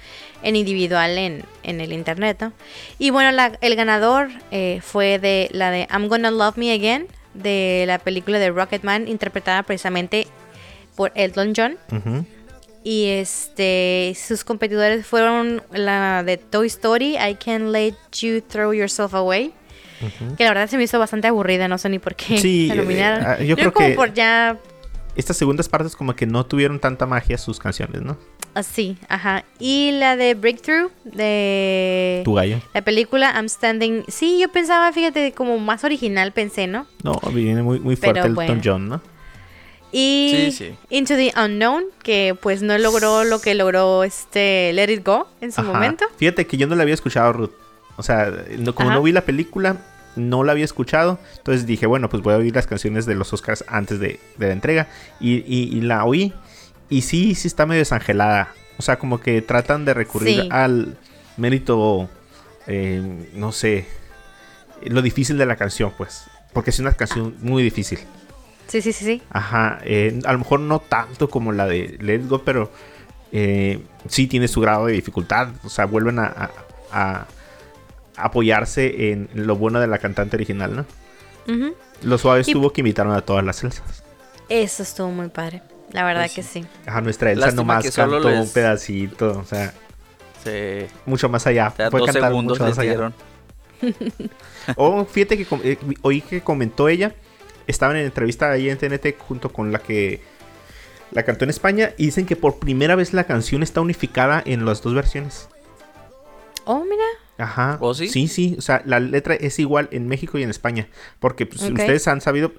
Speaker 5: en individual en, en el internet, ¿no? Y bueno, la- el ganador eh, fue de la de I'm Gonna Love Me Again, de la película de Rocketman, interpretada precisamente por Elton John. Y este sus competidores fueron la de Toy Story, I Can't Let You Throw Yourself Away. Que la verdad se me hizo bastante aburrida, no sé ni por qué
Speaker 3: Sí,
Speaker 5: la
Speaker 3: eh,
Speaker 5: nominaron.
Speaker 3: ah, yo creo
Speaker 5: como
Speaker 3: que-
Speaker 5: por ya
Speaker 3: Estas segundas partes como que no tuvieron tanta magia sus canciones, ¿no?
Speaker 5: así, ajá. Y la de Breakthrough de
Speaker 3: Tu gallo.
Speaker 5: la película I'm Standing. Sí, yo pensaba, fíjate, como más original pensé, ¿no?
Speaker 3: No, viene muy, muy fuerte
Speaker 5: Pero
Speaker 3: el
Speaker 5: bueno.
Speaker 3: Elton John, ¿no?
Speaker 5: Y
Speaker 4: Sí, sí.
Speaker 5: Into the Unknown, que pues no logró lo que logró este Let It Go en su
Speaker 3: Ajá.
Speaker 5: momento.
Speaker 3: Fíjate que yo no la había escuchado, Ruth. O sea, no- como
Speaker 5: Ajá.
Speaker 3: no vi la película, no la había escuchado. Entonces dije, bueno, pues voy a oír las canciones de los Oscars antes de, de la entrega. Y, y- y la oí. Y sí, sí está medio desangelada. O sea, como que tratan de recurrir
Speaker 5: Sí.
Speaker 3: al mérito, eh, no sé, lo difícil de la canción, pues. Porque es una canción muy difícil.
Speaker 5: Sí, sí, sí, sí.
Speaker 3: Ajá, eh, a lo mejor no tanto como la de Let's Go, pero eh, sí tiene su grado de dificultad. O sea, vuelven a, a- a apoyarse en lo bueno de la cantante original, ¿no?
Speaker 5: Ujú.
Speaker 3: Lo suave
Speaker 5: Y-
Speaker 3: estuvo que invitaron a todas las Elsas.
Speaker 5: Eso estuvo muy padre. La verdad
Speaker 4: Pues
Speaker 5: que sí.
Speaker 3: Ajá, nuestra Elsa
Speaker 4: Lástima
Speaker 3: nomás cantó
Speaker 4: les-
Speaker 3: un pedacito, o sea,
Speaker 4: Se,
Speaker 3: mucho más allá.
Speaker 4: o sea,
Speaker 3: Fue
Speaker 4: dos
Speaker 3: cantar
Speaker 4: segundos
Speaker 3: mucho
Speaker 4: les
Speaker 3: más allá.
Speaker 4: dieron.
Speaker 3: Oh, fíjate que eh, oí que comentó ella. Estaban en entrevista ahí en TNT junto con la que la cantó en España. Y dicen que por primera vez la canción está unificada en las dos versiones.
Speaker 5: Oh, mira.
Speaker 3: Ajá.
Speaker 4: ¿Oh, sí?
Speaker 3: Sí, sí. O sea, la letra es igual en México y en España. Porque pues,
Speaker 5: Ok.
Speaker 3: ustedes han sabido,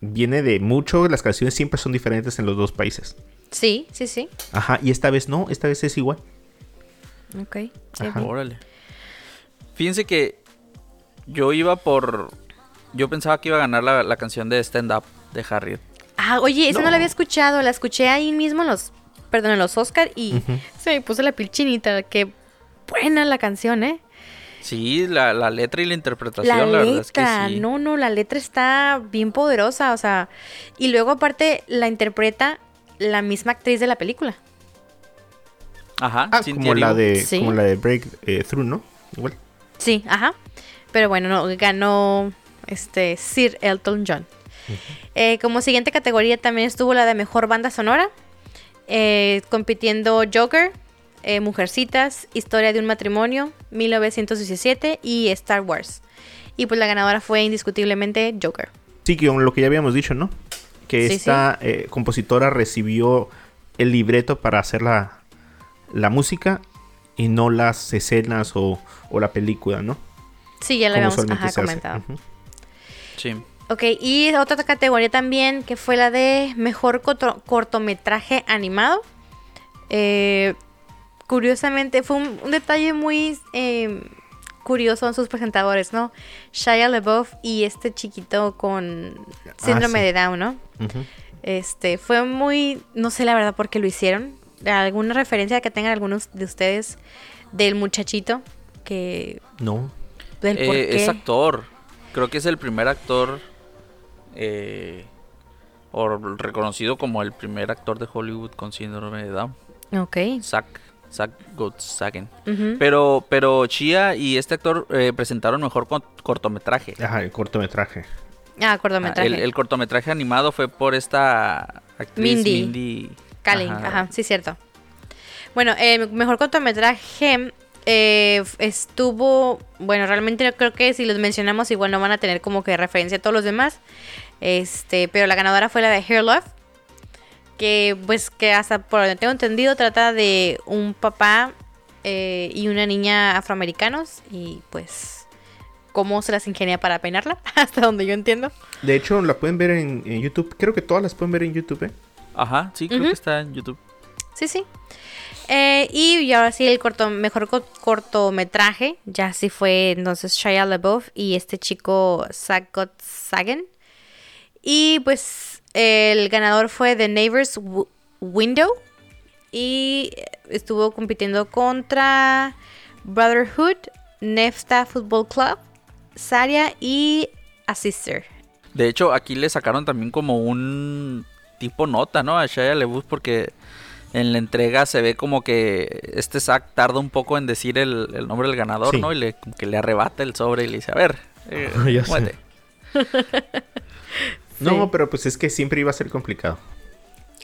Speaker 3: viene de mucho. Las canciones siempre son diferentes en los dos países.
Speaker 5: Sí, sí, sí.
Speaker 3: Ajá. Y esta vez no, esta vez es igual.
Speaker 5: Ok. sí.
Speaker 3: Ajá.
Speaker 4: Órale. Fíjense que yo iba por. Yo pensaba que iba a ganar la, la canción de Stand Up de Harriet.
Speaker 5: Ah, oye, esa no.
Speaker 3: No.
Speaker 5: la había escuchado. La escuché ahí mismo en los, perdón, en los Oscar y
Speaker 3: Ujú.
Speaker 5: se me puso la piel chinita. Qué buena la canción, ¿eh?
Speaker 4: Sí, la, la letra y la interpretación,
Speaker 5: La
Speaker 4: la, verdad es que
Speaker 5: letra,
Speaker 4: sí.
Speaker 5: no, no, la letra está bien poderosa, o sea, y luego aparte la interpreta la misma actriz de la película.
Speaker 4: Ajá,
Speaker 3: Ah, como la, de,
Speaker 5: Sí.
Speaker 3: como la de Breakthrough, ¿no? Igual.
Speaker 5: Sí, ajá. Pero bueno, no, ganó este Sir Elton John. Eh, como siguiente categoría también estuvo la de mejor banda sonora, eh, compitiendo Joker, eh, Mujercitas, Historia de un matrimonio, 1917 y Star Wars. Y pues la ganadora fue indiscutiblemente Joker.
Speaker 3: Sí, que con lo que ya habíamos dicho, ¿no? Que
Speaker 5: Sí,
Speaker 3: esta eh, compositora recibió el libreto para hacer la, la música y no las escenas o, o la película, ¿no?
Speaker 5: Sí, ya lo habíamos ajá, comentado.
Speaker 3: Ujú.
Speaker 4: Sí.
Speaker 5: Ok, y otra categoría también que fue la de mejor corto- cortometraje animado. Eh, curiosamente, fue un, un detalle muy eh, curioso en sus presentadores, ¿no? Shia LaBeouf y este chiquito con síndrome
Speaker 3: Ah, sí.
Speaker 5: de Down, ¿no? Este, fue muy, no sé la verdad por qué lo hicieron. ¿Alguna referencia que tengan algunos de ustedes del muchachito? Que,
Speaker 3: No.
Speaker 5: del por
Speaker 4: Eh,
Speaker 5: qué.
Speaker 4: es actor. Creo que es el primer actor. eh, o reconocido como el primer actor de Hollywood con síndrome de Down.
Speaker 5: Ok.
Speaker 4: Zack. Gottsagen.
Speaker 5: Ujú.
Speaker 4: Pero, pero Chia y este actor eh, presentaron mejor cortometraje.
Speaker 3: Ajá, el cortometraje.
Speaker 5: Ah,
Speaker 4: Ah,
Speaker 5: cortometraje.
Speaker 4: El, el cortometraje animado fue por esta actriz
Speaker 5: Mindy.
Speaker 4: Mindy.
Speaker 5: Kaling, ajá. sí, cierto. Bueno, el mejor cortometraje eh, estuvo, bueno, realmente creo que si los mencionamos igual no van a tener como que referencia a todos los demás. Este, pero la ganadora fue la de Hair Love, que pues que hasta por donde tengo entendido trata de un papá eh, y una niña afroamericanos y pues cómo se las ingenia para peinarla, hasta donde yo entiendo.
Speaker 3: De hecho, la pueden ver en, en YouTube. Creo que todas las pueden ver en YouTube, ¿eh?
Speaker 4: Ajá, sí, creo que está en YouTube.
Speaker 5: Sí, sí. Eh, y, y ahora sí, el corto, mejor co- cortometraje, ya sí fue entonces Shia LaBeouf y este chico Zach Sagan. Y pues el ganador fue The Neighbor's W- Window. Y estuvo compitiendo contra Brotherhood, Nefta Football Club, Saria y A Sister.
Speaker 4: De hecho, aquí le sacaron también como un tipo nota, ¿no? A Shia LaBeouf porque en la entrega se ve como que este Zack tarda un poco en decir el, el nombre del ganador,
Speaker 3: Sí.
Speaker 4: ¿no? Y le, como que le arrebata el sobre y le dice, a ver, eh,
Speaker 3: Ya sé.
Speaker 4: muévete".
Speaker 3: No, pero pues es que siempre iba a ser complicado.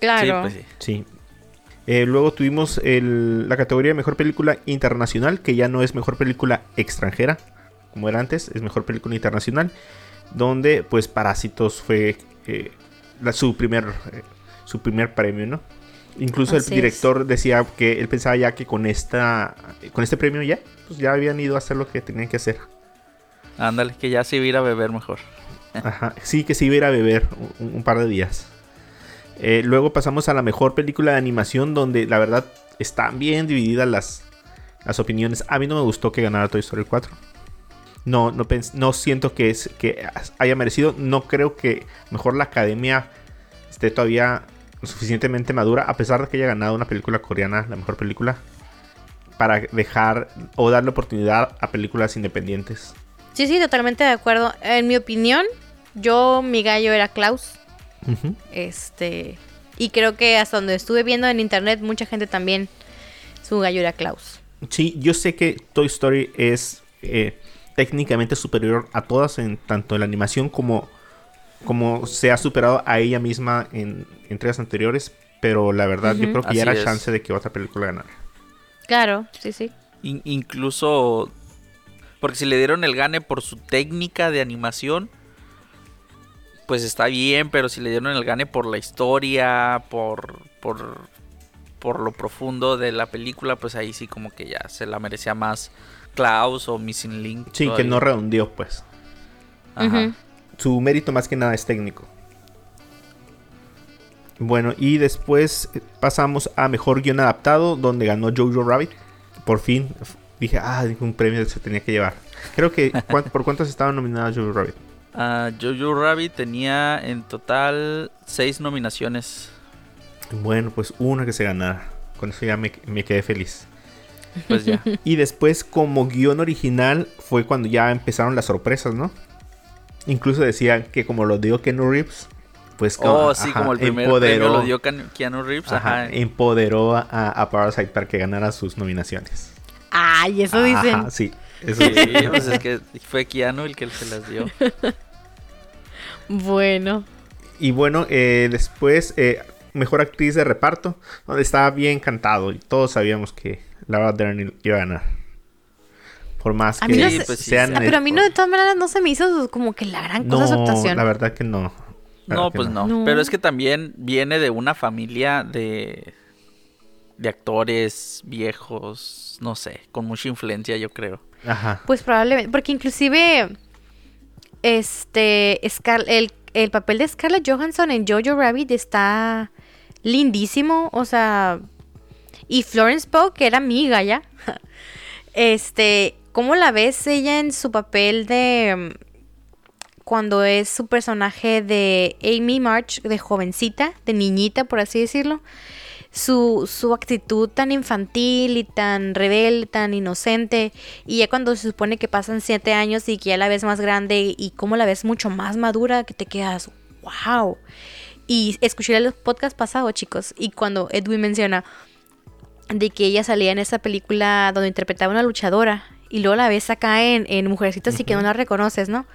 Speaker 5: Claro.
Speaker 4: Sí, pues sí.
Speaker 3: Sí. Eh, luego tuvimos el- la categoría de mejor película internacional, que ya no es mejor película extranjera, como era antes, es mejor película internacional, donde pues Parásitos fue eh, la- su, primer, eh, su primer premio, ¿no? Incluso
Speaker 5: Así
Speaker 3: el director decía que él pensaba ya que con esta con este premio ya, pues ya habían ido a hacer lo que tenían que hacer.
Speaker 4: Ándale, que ya se iba a ir a beber mejor.
Speaker 3: Ajá, sí, que se iba a ir a beber un, par de días. Eh, luego pasamos a la mejor película de animación, donde la verdad están bien divididas las, las opiniones. A mí no me gustó que ganara Toy Story 4. No, no, no siento que, es, que haya merecido. No creo que mejor la academia esté todavía suficientemente madura, a pesar de que haya ganado una película coreana, la mejor película, para dejar o darle oportunidad a películas independientes.
Speaker 5: Sí, sí, totalmente de acuerdo. En mi opinión, yo, mi gallo era Klaus. Este. Y creo que hasta donde estuve viendo en internet, mucha gente también. Su gallo era Klaus.
Speaker 3: Sí, yo sé que Toy Story es eh, técnicamente superior a todas, en tanto en la animación como, como se ha superado a ella misma en entregas anteriores. Pero la verdad, yo creo que ya
Speaker 4: Así
Speaker 3: era
Speaker 4: es.
Speaker 3: chance de que otra película ganara.
Speaker 5: Claro, sí, sí.
Speaker 4: In- incluso, porque si le dieron el gane por su técnica de animación, pues está bien, pero si le dieron el gane por la historia, por, por, por lo profundo de la película, pues ahí sí como que ya se la merecía más Klaus o Missing Link.
Speaker 3: Sí, que no redondeó, pues.
Speaker 4: Ajá.
Speaker 3: Su mérito más que nada es técnico. Bueno, y después pasamos a mejor guion adaptado, donde ganó Jojo Rabbit. Por fin dije, ah, un premio se tenía que llevar. Creo que, ¿cuán- ¿por cuántos estaban nominadas Jojo Rabbit?
Speaker 4: Ah, Jojo Rabbit tenía en total seis nominaciones.
Speaker 3: Bueno, pues una que se ganara. Con eso ya me, me quedé feliz.
Speaker 4: Pues ya.
Speaker 3: Y después, como guion original, fue cuando ya empezaron las sorpresas, ¿no? Incluso decían que como lo dio Keanu Reeves, pues
Speaker 4: Oh, sí,
Speaker 3: ajá,
Speaker 4: como el primer premio lo dio Keanu Reeves.
Speaker 3: ajá,
Speaker 4: Ajá.
Speaker 3: empoderó a, a Parasite para que ganara sus nominaciones.
Speaker 5: Ay, eso dicen.
Speaker 3: Ajá, sí. Eso
Speaker 4: Sí,
Speaker 3: sí.
Speaker 4: pues es que fue Keanu el que se las dio.
Speaker 5: Bueno.
Speaker 3: Y bueno, eh, después, eh, mejor actriz de reparto, donde estaba bien cantado y todos sabíamos que Laura Dern iba a ganar. Por más
Speaker 5: A
Speaker 3: que
Speaker 4: no sé- pues sí,
Speaker 3: sean...
Speaker 5: Ah, pero a mí no, de todas maneras, no se me hizo como que la gran cosa su
Speaker 3: No,
Speaker 5: actuación.
Speaker 3: la verdad que no.
Speaker 4: No, pues no.
Speaker 5: No.
Speaker 4: Pero es que también viene de una familia de de actores viejos, no sé, con mucha influencia, yo creo.
Speaker 3: Ajá.
Speaker 5: Pues probablemente, porque inclusive este Scar- el, el papel de Scarlett Johansson en Jojo Rabbit está lindísimo, o sea, Y Florence Pugh, que era amiga ya. Este, ¿cómo la ves ella en su papel de mm, cuando es su personaje de Amy March, de jovencita, de niñita, por así decirlo? Su, su actitud tan infantil y tan rebelde, tan inocente, y ya cuando se supone que pasan siete años y que ya la ves más grande y cómo la ves mucho más madura, que te quedas, wow. Y escuché el podcast pasado, chicos, y cuando Edwin menciona de que ella salía en esa película donde interpretaba una luchadora y luego la ves acá en, en Mujercitas y que no la reconoces, ¿no?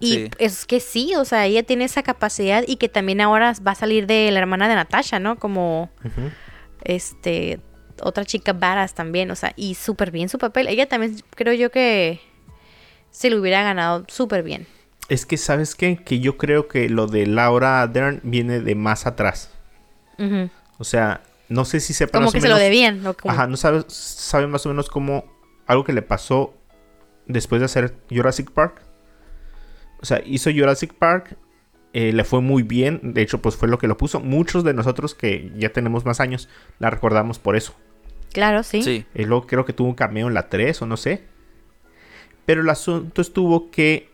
Speaker 5: Y
Speaker 4: Sí.
Speaker 5: es que sí, o sea, ella tiene esa capacidad y que también ahora va a salir de la hermana de Natasha, ¿no? Como este otra chica badass también, o sea, y súper bien su papel. Ella también creo yo que se lo hubiera ganado súper bien.
Speaker 3: Es que, ¿sabes qué? Que yo creo que lo de Laura Dern viene de más atrás. O sea, no sé si sepan
Speaker 5: Como
Speaker 3: más
Speaker 5: que
Speaker 3: o
Speaker 5: se lo debían, ¿no? Como-
Speaker 3: Ajá, no sabe, sabe más o menos cómo algo que le pasó después de hacer Jurassic Park. O sea, hizo Jurassic Park, eh, le fue muy bien, de hecho pues fue lo que lo puso. Muchos de nosotros que ya tenemos más años la recordamos por eso.
Speaker 5: Claro, sí.
Speaker 4: Sí.
Speaker 3: Eh, luego creo que tuvo un cameo en la 3 o no sé. Pero el asunto estuvo que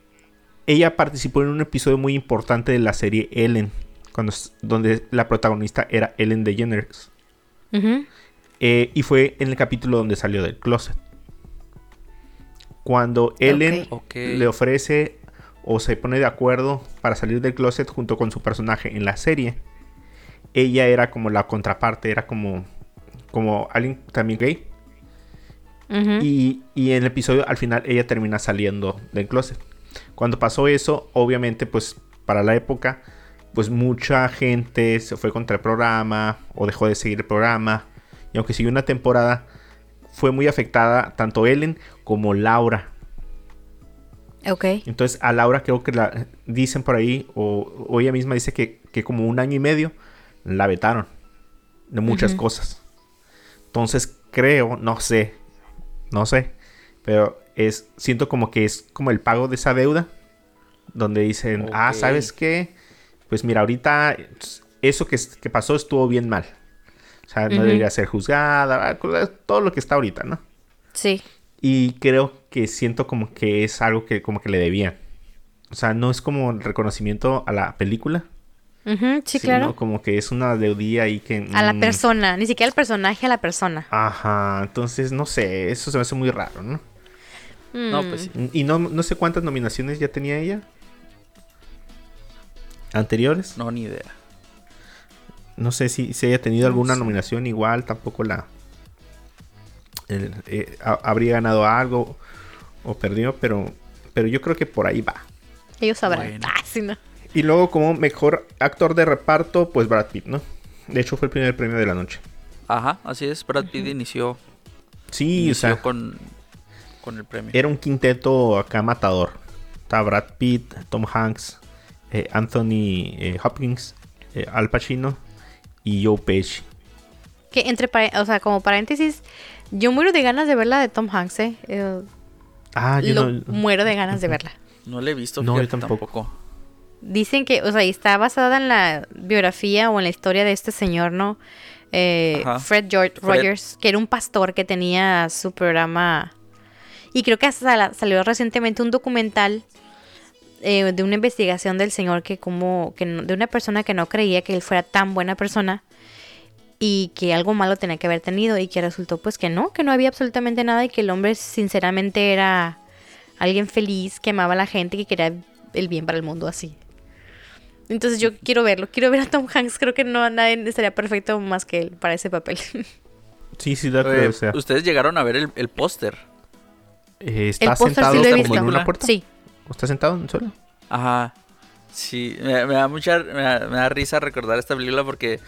Speaker 3: ella participó en un episodio muy importante de la serie Ellen, cuando, donde la protagonista era Ellen DeGeneres. Eh, y fue en el capítulo donde salió del closet. Cuando Ellen le ofrece o se pone de acuerdo para salir del closet junto con su personaje en la serie, ella era como la contraparte, era como, como alguien también gay. Y, y en el episodio al final ella termina saliendo del closet. Cuando pasó eso, obviamente pues para la época, pues mucha gente se fue contra el programa o dejó de seguir el programa. Y aunque siguió una temporada, fue muy afectada tanto Ellen como Laura.
Speaker 5: Ok.
Speaker 3: Entonces a Laura creo que la dicen por ahí, o, o ella misma dice que, que como un año y medio la vetaron de muchas cosas. Entonces creo, no sé, no sé, pero es siento como que es como el pago de esa deuda, donde dicen, ah. ¿sabes qué? Pues mira, ahorita eso que, que pasó estuvo bien mal. O sea, no debería ser juzgada, todo lo que está ahorita, ¿no?
Speaker 5: Sí.
Speaker 3: Y creo que siento como que es algo que como que le debían. O sea, no es como el reconocimiento a la película.
Speaker 5: Sí, claro.
Speaker 3: sino como que es una deudía ahí que...
Speaker 5: A la
Speaker 3: mm,
Speaker 5: persona, ni siquiera al personaje, a la persona.
Speaker 3: Ajá, entonces no sé, eso se me hace muy raro, ¿no?
Speaker 4: No,
Speaker 5: Mm.
Speaker 4: pues sí.
Speaker 3: Y no, no sé cuántas nominaciones ya tenía ella. Anteriores.
Speaker 4: No, ni idea.
Speaker 3: No sé si, si haya tenido alguna
Speaker 4: sé.
Speaker 3: nominación igual, tampoco la... el- eh, ha- habría ganado algo o perdió, pero, pero yo creo que por ahí va.
Speaker 5: Ellos sabrán.
Speaker 4: Bueno.
Speaker 5: Ah, sí, no.
Speaker 3: Y luego como mejor actor de reparto, pues Brad Pitt, ¿no? De hecho fue el primer premio de la noche.
Speaker 4: Ajá, así es. Brad Pitt inició,
Speaker 3: Sí, o sea,
Speaker 4: con, con el premio.
Speaker 3: era un quinteto acá matador. Está Brad Pitt, Tom Hanks, eh, Anthony eh, Hopkins, eh, Al Pacino y Joe Pesci.
Speaker 5: Que entre, o sea, como paréntesis, yo muero de ganas de verla de Tom Hanks, ¿eh?
Speaker 3: Ah, yo
Speaker 5: lo-
Speaker 3: no...
Speaker 5: muero de ganas de verla.
Speaker 4: No le he visto,
Speaker 3: No, yo tampoco.
Speaker 4: tampoco.
Speaker 5: Dicen que, o sea, está basada en la biografía o en la historia de este señor, ¿no? Eh. Fred George
Speaker 4: Fred.
Speaker 5: Rogers, que era un pastor que tenía su programa. Y creo que hasta la- salió recientemente un documental eh, de una investigación del señor que como que no- de una persona que no creía que él fuera tan buena persona y que algo malo tenía que haber tenido y que resultó pues que no, que no había absolutamente nada y que el hombre sinceramente era alguien feliz, que amaba a la gente y que quería el bien para el mundo así. Entonces yo quiero verlo, quiero ver a Tom Hanks, creo que no nadie estaría perfecto más que él para ese papel.
Speaker 3: Sí, sí, da
Speaker 4: Eh,
Speaker 3: o sea,
Speaker 4: Ustedes llegaron a ver el, el póster.
Speaker 3: eh, ¿Está sentado
Speaker 5: sí lo he
Speaker 3: como
Speaker 5: visto.
Speaker 3: en una puerta?
Speaker 5: Sí.
Speaker 3: ¿O está sentado en un suelo?
Speaker 4: Ajá. Sí, me, me da mucha me da, me da risa recordar esta película porque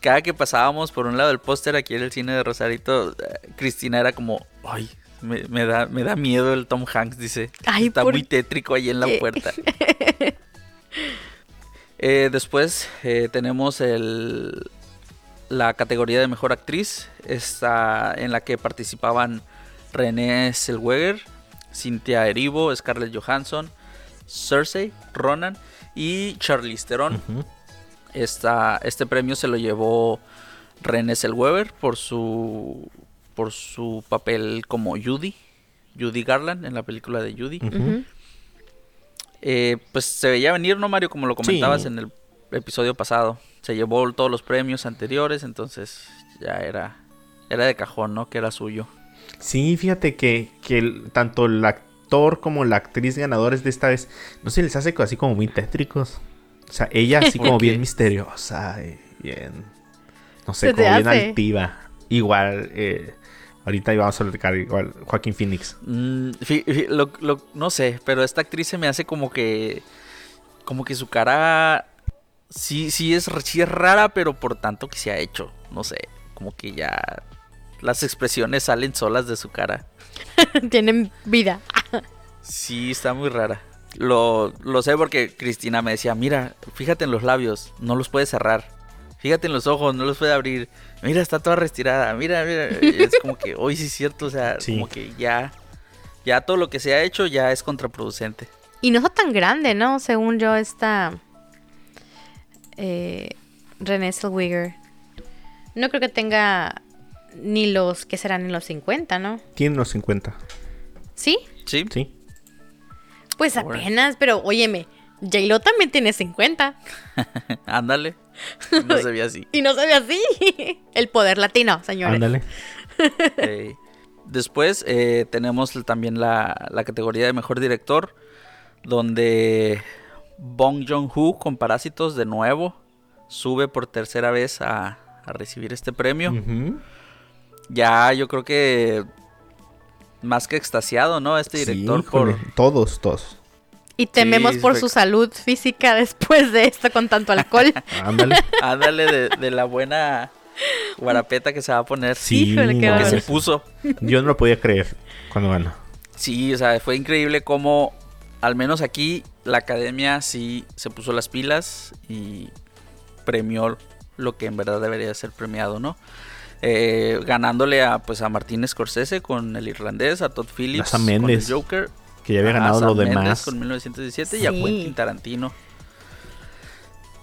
Speaker 4: cada que pasábamos por un lado del póster aquí en el cine de Rosarito, eh, Cristina era como, ay, me, me da, me da miedo el Tom Hanks, dice.
Speaker 5: Ay,
Speaker 4: Está
Speaker 5: ¿por
Speaker 4: muy tétrico ahí en la puerta. Eh, después eh, tenemos el, la categoría de mejor actriz, esta en la que participaban René Zellweger, Cynthia Erivo, Scarlett Johansson, Cersei, Ronan y Charlize Theron.
Speaker 3: Ujú.
Speaker 4: Esta- este premio se lo llevó René Zellweger por su por su papel como Judy, Judy Garland en la película de Judy. Eh, pues se veía venir, ¿no, Mario? Como lo comentabas
Speaker 3: Sí.
Speaker 4: en el episodio pasado. Se llevó todos los premios anteriores, entonces ya era, era de cajón, ¿no? Que era suyo.
Speaker 3: Sí, fíjate que, que el- tanto el actor como la actriz ganadores de esta vez, no se les hace así como muy tétricos. O sea, ella así como bien misteriosa, y bien, no sé, como bien altiva. Igual, eh, ahorita íbamos a platicar igual Joaquín Phoenix.
Speaker 4: Mm, fi- fi- lo- lo- no sé, pero esta actriz se me hace como que. Como que su cara. Sí, sí es, sí es rara, pero por tanto que se ha hecho. No sé. Como que ya. Las expresiones salen solas de su cara.
Speaker 5: Tienen vida.
Speaker 4: Sí, está muy rara. Lo, lo sé porque Cristina me decía: Mira, fíjate en los labios, no los puedes cerrar. Fíjate en los ojos, no los puede abrir. Mira, está toda retirada. Mira, mira. Es como que, hoy sí es cierto. O sea,
Speaker 3: Sí.
Speaker 4: como que ya. Ya todo lo que se ha hecho ya es contraproducente.
Speaker 5: Y no está tan grande, ¿no? Según yo, esta. Eh, René Zellweger. No creo que tenga ni los. que serán? Ni los 50, ¿no?
Speaker 3: Tiene los 50,
Speaker 5: ¿Sí?
Speaker 4: Sí.
Speaker 3: ¿sí?
Speaker 5: Pues apenas, pero óyeme. J-Lo también tiene 50.
Speaker 4: Ándale. No se ve así.
Speaker 5: Y no se ve así. El poder latino, señores.
Speaker 3: Ándale.
Speaker 4: Eh, después eh, tenemos también la, la categoría de mejor director, donde Bong Joon-ho con Parásitos de nuevo sube por tercera vez a, a recibir este premio. Ya yo creo que más que extasiado, ¿no? Este
Speaker 3: Sí,
Speaker 4: director
Speaker 3: híjole,
Speaker 4: por...
Speaker 3: Todos, todos.
Speaker 5: Y tememos
Speaker 4: Sí,
Speaker 5: por su salud física después de esto con tanto alcohol.
Speaker 3: Ándale.
Speaker 4: Ándale de, de la buena guarapeta que se va a poner.
Speaker 3: Sí,
Speaker 5: Híjole, qué
Speaker 3: no,
Speaker 4: Que se puso.
Speaker 3: yo no lo podía creer cuando ganó.
Speaker 4: Sí, o sea, fue increíble cómo, al menos aquí, la academia sí se puso las pilas y premió lo que en verdad debería ser premiado, ¿no? Eh, ganándole a pues a Martín Scorsese con el irlandés, a Todd Phillips con el
Speaker 3: Mendes,
Speaker 4: Joker,
Speaker 3: Que ya había ganado lo
Speaker 4: Mendes
Speaker 3: demás.
Speaker 4: con 1917 y a. Quentin Tarantino.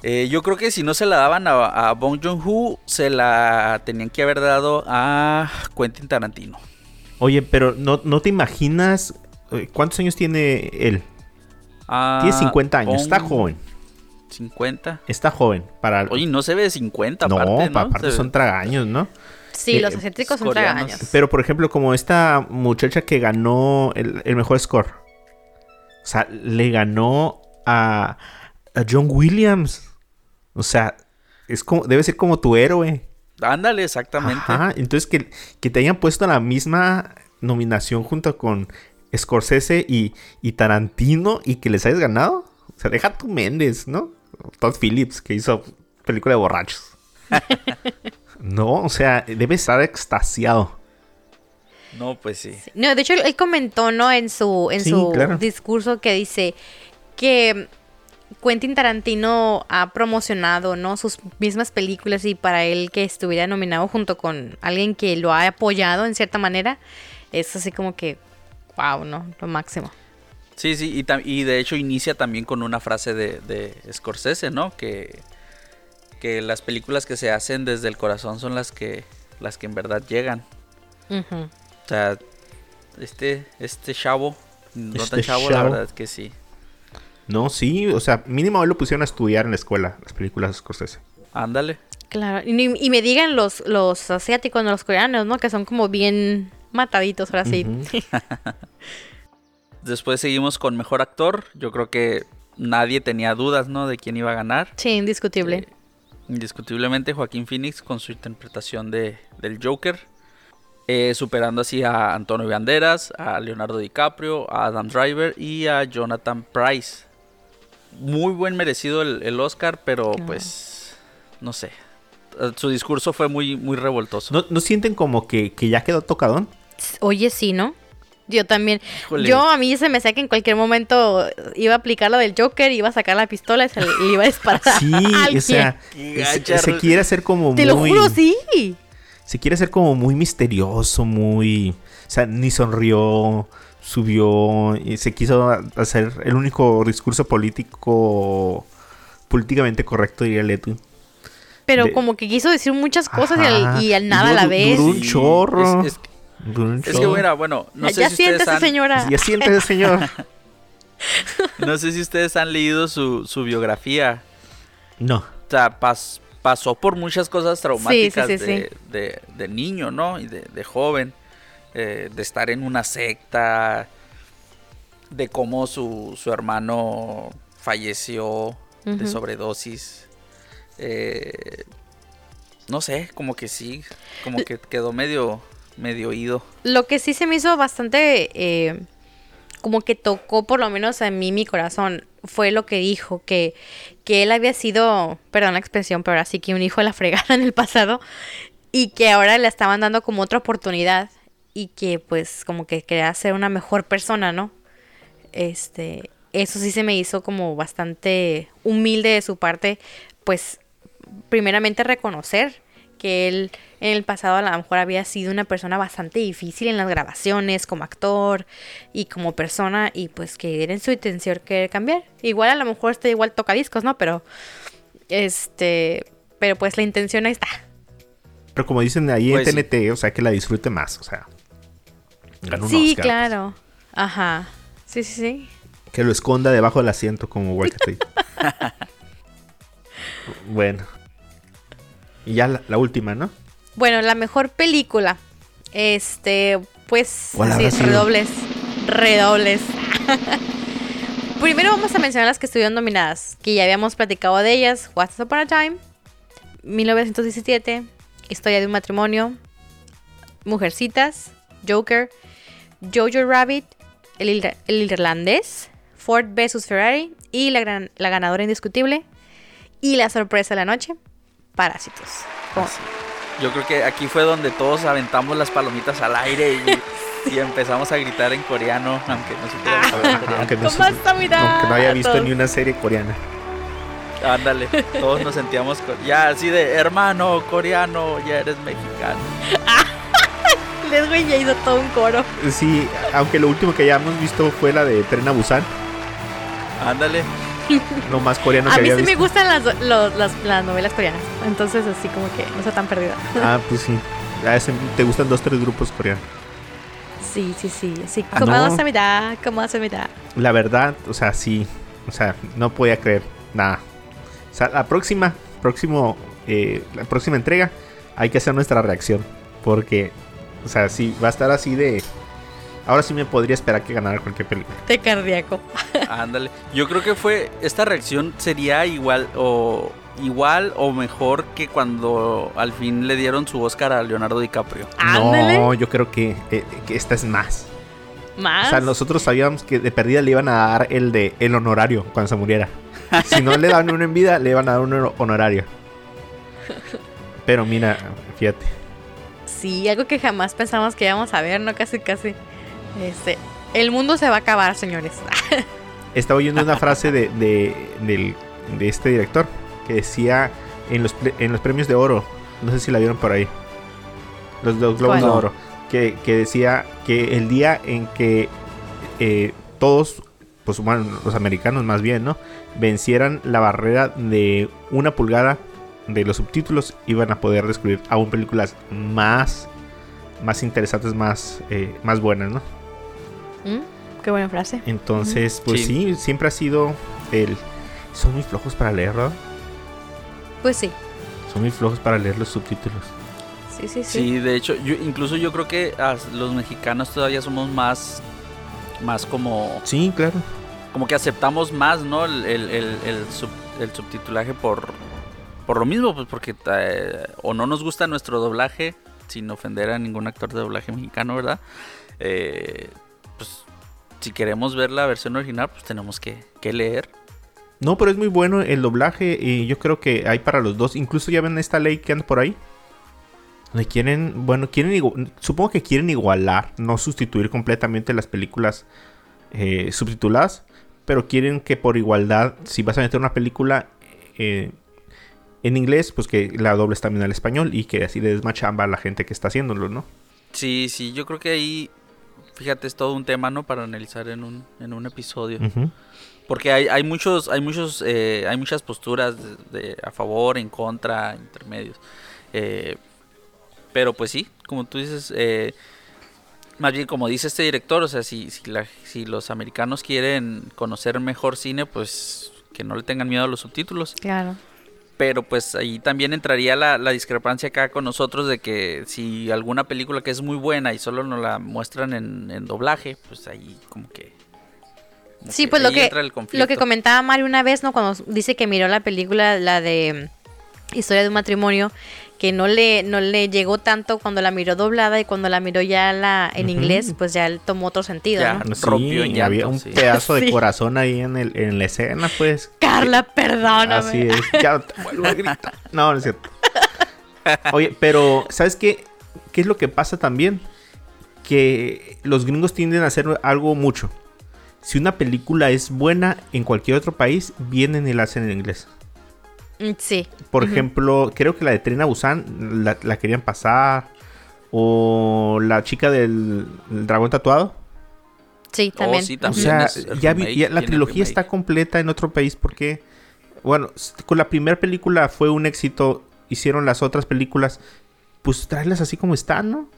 Speaker 4: Eh, yo creo que si no se la daban a, a Bong Joon-ho, se la tenían que haber dado a Quentin Tarantino.
Speaker 3: Oye, pero no, no te imaginas eh, cuántos años tiene él.
Speaker 4: A
Speaker 3: Tiene 50 años, está joven.
Speaker 4: 50.
Speaker 3: Está joven para
Speaker 4: Oye, no se ve de 50
Speaker 3: No,
Speaker 4: aparte, ¿no?
Speaker 3: pa- aparte
Speaker 4: Se-
Speaker 3: son tragaños, ¿no?
Speaker 5: Sí,
Speaker 3: Eh,
Speaker 5: los asiáticos son
Speaker 4: coreanos.
Speaker 5: tragaños.
Speaker 3: Pero por ejemplo, como esta muchacha que ganó el, el mejor score. O sea, le ganó a, a John Williams. O sea, es como, debe ser como tu héroe.
Speaker 4: Ándale, exactamente.
Speaker 3: Ajá, entonces que, que te hayan puesto la misma nominación junto con Scorsese y, y Tarantino y que les hayas ganado. O sea, deja tu Méndez, ¿no? Todd Phillips, que hizo película de borrachos. no, o sea, debe estar extasiado.
Speaker 4: No, pues sí.
Speaker 5: No, de hecho, él él comentó, ¿no? En su, en
Speaker 3: Sí,
Speaker 5: su
Speaker 3: claro.
Speaker 5: discurso que dice que Quentin Tarantino ha promocionado, ¿no? Sus mismas películas y para él que estuviera nominado junto con alguien que lo ha apoyado en cierta manera, es así como que, wow, ¿no? Lo máximo.
Speaker 4: Sí, sí, y, y de hecho inicia también con una frase de, de Scorsese, ¿no? Que, que las películas que se hacen desde el corazón son las que, las que en verdad llegan. O sea, este, este chavo, no tan
Speaker 3: Este
Speaker 4: chavo, la verdad es que sí.
Speaker 3: No, sí, o sea, mínimo él lo pusieron a estudiar en la escuela, las películas de Scorsese.
Speaker 4: Ándale.
Speaker 5: Claro, y, ni- y me digan los, los asiáticos, no los coreanos, ¿no? Que son como bien mataditos, ahora sí.
Speaker 4: Después seguimos con mejor actor. Yo creo que nadie tenía dudas, ¿no? De quién iba a ganar.
Speaker 5: Sí, indiscutible.
Speaker 4: Eh, indiscutiblemente Joaquín Phoenix con su interpretación de, del Joker. eh, superando así a Antonio Banderas, a Leonardo DiCaprio, a Adam Driver y a Jonathan Price. Muy buen merecido el, el Oscar, pero
Speaker 5: Claro.
Speaker 4: pues no sé. Eh, Su discurso fue muy, muy revoltoso.
Speaker 3: ¿No, ¿No sienten como que, que ya quedó tocadón?
Speaker 5: Oye, sí, ¿no? Yo también.
Speaker 4: Híjole.
Speaker 5: Yo a mí se me hacía que en cualquier momento iba a aplicar lo del Joker, iba a sacar la pistola y se le le iba a disparar.
Speaker 3: Sí,
Speaker 5: a
Speaker 3: o
Speaker 5: alguien.
Speaker 3: sea, se, quiere hacer como
Speaker 5: Te
Speaker 3: muy...
Speaker 5: lo juro, sí.
Speaker 3: Se quiere hacer como muy misterioso, muy... O sea, ni sonrió, subió y se quiso hacer el único discurso político... Políticamente correcto, diría Leto.
Speaker 5: pero
Speaker 3: de-
Speaker 5: como que quiso decir muchas cosas y al, y al nada
Speaker 3: duró-
Speaker 5: a la vez.
Speaker 3: duró un
Speaker 4: Sí,
Speaker 3: chorro.
Speaker 4: Es, es- es que,
Speaker 3: chorro.
Speaker 4: bueno, bueno, no sé
Speaker 5: ya
Speaker 4: si ustedes
Speaker 5: siéntese,
Speaker 4: han,
Speaker 5: señora.
Speaker 3: Ya siéntese, señor.
Speaker 4: no sé si ustedes han leído su, su biografía.
Speaker 3: No.
Speaker 4: O sea, pas- pasó por muchas cosas traumáticas
Speaker 5: sí, sí,
Speaker 4: de, de- de niño, ¿no? Y de, de joven. Eh, de estar en una secta. De cómo su, su hermano falleció de sobredosis. Eh, no sé, como que sí. Como que quedó medio, medio oído.
Speaker 5: Lo que sí se me hizo bastante eh, como que tocó por lo menos a mí mi corazón fue lo que dijo, que, que él había sido, perdón la expresión, pero así que un hijo de la fregada en el pasado y que ahora le estaban dando como otra oportunidad y que pues como que quería ser una mejor persona, ¿no? Este, eso sí se me hizo como bastante humilde de su parte, pues primeramente reconocer que él en el pasado a lo mejor había sido una persona bastante difícil en las grabaciones, como actor y como persona, y pues que era en su intención querer cambiar. Igual a lo mejor está igual tocadiscos, ¿no? Pero, este, pero pues la intención ahí está.
Speaker 3: Pero como dicen ahí
Speaker 4: Pues
Speaker 3: en
Speaker 4: sí.
Speaker 3: TNT, o sea, que la disfrute más. O sea, ganó un
Speaker 5: sí,
Speaker 3: Oscar.
Speaker 5: claro. Ajá. Sí, sí, sí.
Speaker 3: Que lo esconda debajo del asiento como Walter Tate. bueno. Y ya la, la última, ¿no?
Speaker 5: Bueno, la mejor película. Este, pues, redobles. Redobles. Primero vamos a mencionar las que estuvieron nominadas, que ya habíamos platicado de ellas. What's Upon a Time, 1917, Historia de un matrimonio, Mujercitas, Joker, Jojo Rabbit, El, Ir- El Irlandés, Ford vs. Ferrari y la, gran- la ganadora indiscutible y la sorpresa de la noche, Parásitos.
Speaker 4: Yo creo que aquí fue donde todos aventamos las palomitas al aire y, y empezamos a gritar en coreano, aunque no supiéramos hablar coreano.
Speaker 3: Aunque no, haya visto
Speaker 5: Todos.
Speaker 3: ni una serie coreana.
Speaker 4: Ándale, todos nos sentíamos ya así de hermano coreano, ya eres mexicano.
Speaker 5: Les güey ya hizo todo un coro.
Speaker 3: Sí, aunque lo último que hayamos visto fue la de Tren a Busan.
Speaker 4: Ándale,
Speaker 3: Lo más coreano
Speaker 5: A
Speaker 3: que
Speaker 5: mí
Speaker 3: había
Speaker 5: sí me gustan las, los- las, las novelas coreanas. Entonces, así como que no está tan perdida.
Speaker 3: Ah, pues sí. A te gustan dos, tres grupos coreanos.
Speaker 5: Sí, sí, sí. sí.
Speaker 3: Ah,
Speaker 5: ¿Cómo
Speaker 3: no.
Speaker 5: se me da? ¿Cómo se me da?
Speaker 3: La verdad, o sea, sí. O sea, no podía creer nada. O sea, la próxima, próximo, eh, la próxima entrega, hay que hacer nuestra reacción. Porque, o sea, sí, va a estar así de. Ahora sí me podría esperar que ganara cualquier película.
Speaker 5: De cardíaco.
Speaker 4: ándale. Yo creo que fue esta reacción sería igual o igual o mejor que cuando al fin le dieron su Oscar a Leonardo DiCaprio.
Speaker 5: Ándale.
Speaker 3: No, yo creo que, eh, que esta es más.
Speaker 5: Más.
Speaker 3: O sea, nosotros sabíamos que de perdida le iban a dar el de el honorario cuando se muriera. Si no le daban uno en vida, le iban a dar un hon- honorario. Pero mira, fíjate.
Speaker 5: Sí, algo que jamás pensamos que íbamos a ver, ¿no? Casi, casi. Este, el mundo se va a acabar, señores.
Speaker 3: Estaba oyendo una frase de, de, del- de este director que decía en los, en los premios de oro, no sé si la vieron por ahí, los, los globos de oro, que, que decía que el día en que eh, todos, pues bueno, los americanos más bien, ¿no? Vencieran la barrera de una pulgada de los subtítulos, iban a poder descubrir aún películas más, más interesantes, más, eh, más buenas, ¿no?
Speaker 5: ¿Mm? Qué buena frase.
Speaker 3: Entonces, pues
Speaker 4: Sí.
Speaker 3: sí, siempre ha sido el... Son muy flojos para leer, ¿verdad?
Speaker 5: Pues sí.
Speaker 3: Son muy flojos para leer los subtítulos.
Speaker 5: Sí, sí, sí.
Speaker 4: Sí, de hecho, yo, incluso yo creo que los mexicanos todavía somos más, más como,
Speaker 3: Sí, claro.
Speaker 4: como que aceptamos más, ¿no? El, el, el, el sub- el subtitulaje por, por lo mismo, pues porque eh, o no nos gusta nuestro doblaje, sin ofender a ningún actor de doblaje mexicano, ¿verdad? Eh, pues si queremos ver la versión original, pues tenemos que, que leer.
Speaker 3: No, pero es muy bueno el doblaje y yo creo que hay para los dos. Incluso ya ven esta ley que anda por ahí. Donde quieren, bueno, quieren supongo que quieren igualar, no sustituir completamente las películas eh, subtituladas, pero quieren que por igualdad, si vas a meter una película eh, en inglés, pues que la dobles también al español y que así le des más chamba a la gente que está haciéndolo, ¿no?
Speaker 4: Sí, sí, yo creo que ahí fíjate, es todo un tema, ¿no? Para analizar en un, en un episodio. Porque hay, hay muchos, hay muchos, eh, hay muchas posturas de, de a favor, en contra, intermedios. Eh, pero pues sí, como tú dices, eh, más bien como dice este director, o sea, si, si, la- si los americanos quieren conocer mejor cine, pues que no le tengan miedo a los subtítulos.
Speaker 5: Claro.
Speaker 4: Pero pues ahí también entraría la, la discrepancia acá con nosotros de que si alguna película que es muy buena y solo nos la muestran en, en doblaje, pues ahí como que... como
Speaker 5: Sí, pues lo que,
Speaker 4: entra el
Speaker 5: lo que comentaba Mario una vez, ¿no? Cuando dice que miró la película, la de Historia de un matrimonio, que no le, no le llegó tanto cuando la miró doblada y cuando la miró ya la, en inglés, pues ya él tomó otro sentido,
Speaker 4: Ya.
Speaker 5: ¿no?
Speaker 3: Sí,
Speaker 4: Rompió en llanto,
Speaker 3: había un
Speaker 4: sí.
Speaker 3: pedazo de
Speaker 5: Sí.
Speaker 3: corazón ahí en, el, en la escena, pues.
Speaker 5: Carla, perdóname.
Speaker 3: Así es. Ya no te vuelvo a gritar. No, no es cierto. Oye, pero ¿sabes qué? ¿Qué es lo que pasa también? Que los gringos tienden a hacer algo mucho. Si una película es buena en cualquier otro país, vienen y la hacen en inglés.
Speaker 5: Mm, Sí.
Speaker 3: Por ejemplo, creo que la de Trina Busan la, la querían pasar. O la chica del el dragón tatuado.
Speaker 5: Sí,
Speaker 4: Oh,
Speaker 5: también.
Speaker 3: O sea,
Speaker 4: es
Speaker 3: ya vi-
Speaker 4: remake,
Speaker 3: ya la trilogía
Speaker 4: remake.
Speaker 3: está completa en otro país porque, bueno, con la primera película fue un éxito, hicieron las otras películas, pues traerlas así como están, ¿no?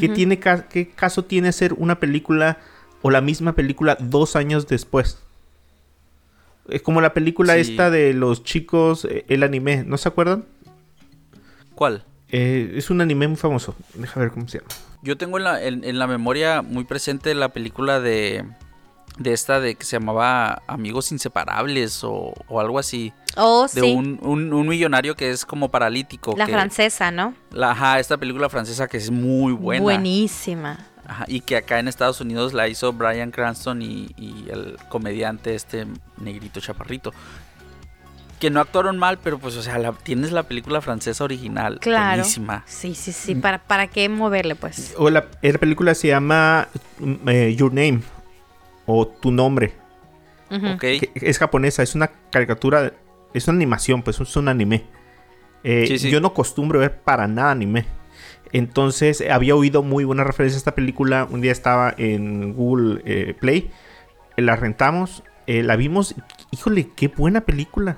Speaker 3: ¿Qué, tiene ca- ¿Qué caso tiene hacer una película o la misma película dos años después? Es como la película
Speaker 4: Sí.
Speaker 3: esta de los chicos, eh, el anime, ¿no se acuerdan?
Speaker 4: ¿Cuál?
Speaker 3: Eh, es un anime muy famoso, deja ver cómo se llama.
Speaker 4: Yo tengo en la, en, en la memoria muy presente la película de, de esta de que se llamaba Amigos Inseparables o, o algo así.
Speaker 5: Oh,
Speaker 4: De
Speaker 5: sí.
Speaker 4: un, un, un millonario que es como paralítico.
Speaker 5: La
Speaker 4: que-
Speaker 5: francesa, ¿no?
Speaker 4: la- ajá, esta película francesa que es muy buena.
Speaker 5: Buenísima.
Speaker 4: Ajá, y que acá en Estados Unidos la hizo Brian Cranston y, y el comediante este negrito chaparrito. Que no actuaron mal, pero pues, o sea, la- tienes la película francesa original.
Speaker 5: Claro.
Speaker 4: Buenísima.
Speaker 5: Sí, sí, sí. ¿Para, ¿Para qué moverle, pues?
Speaker 3: O la, la película se llama mm, eh, Your Name o Tu Nombre.
Speaker 5: Ujú.
Speaker 4: Ok.
Speaker 3: que es japonesa, es una caricatura, es una animación, pues es un anime. Eh,
Speaker 4: Sí, sí.
Speaker 3: Yo no acostumbro ver para nada anime. Entonces eh, había oído muy buena referencia a esta película. Un día estaba en Google eh, Play, eh, la rentamos, eh, la vimos. Híjole, qué buena película.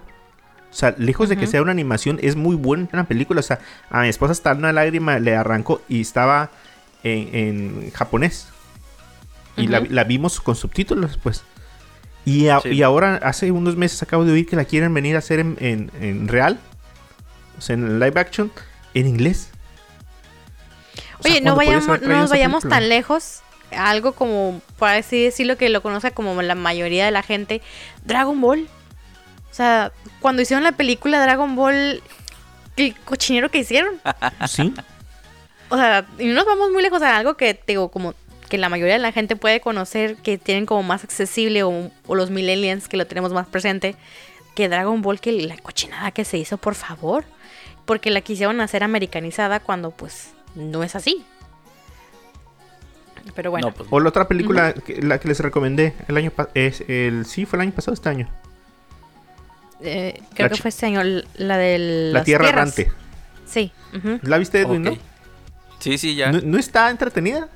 Speaker 3: O sea, lejos de que sea una animación, es muy buena película. O sea, a mi esposa hasta una lágrima le arrancó y estaba en, en japonés. Y la, vimos con subtítulos, pues. Y, a-
Speaker 4: Sí.
Speaker 3: y ahora, hace unos meses acabo de oír que la quieren venir a hacer en, en- en real. O sea, en live action, en inglés. O sea,
Speaker 5: Oye, no
Speaker 3: ¿cuándo podías
Speaker 5: vayamos, no nos vayamos
Speaker 3: película?
Speaker 5: tan lejos. Algo como, por así decirlo, que lo conozca como la mayoría de la gente. Dragon Ball. O sea, cuando hicieron la película Dragon Ball, el cochinero que hicieron.
Speaker 3: Sí.
Speaker 5: O sea, y no nos vamos muy lejos a algo que, te digo, como que la mayoría de la gente puede conocer, que tienen como más accesible, o, o los millennials que lo tenemos más presente, que Dragon Ball, que la cochinada que se hizo, por favor. Porque la quisieron hacer americanizada cuando pues no es así. Pero bueno.
Speaker 4: No, pues,
Speaker 3: O la otra película, que- la que les recomendé el año es el sí fue el año pasado este año.
Speaker 5: Eh, creo
Speaker 3: La
Speaker 5: que fue este año la del
Speaker 3: La Tierra Errante.
Speaker 5: Sí.
Speaker 3: ¿La viste Edwin,
Speaker 4: ok. Sí, sí, ya.
Speaker 3: no? no? no está entretenida?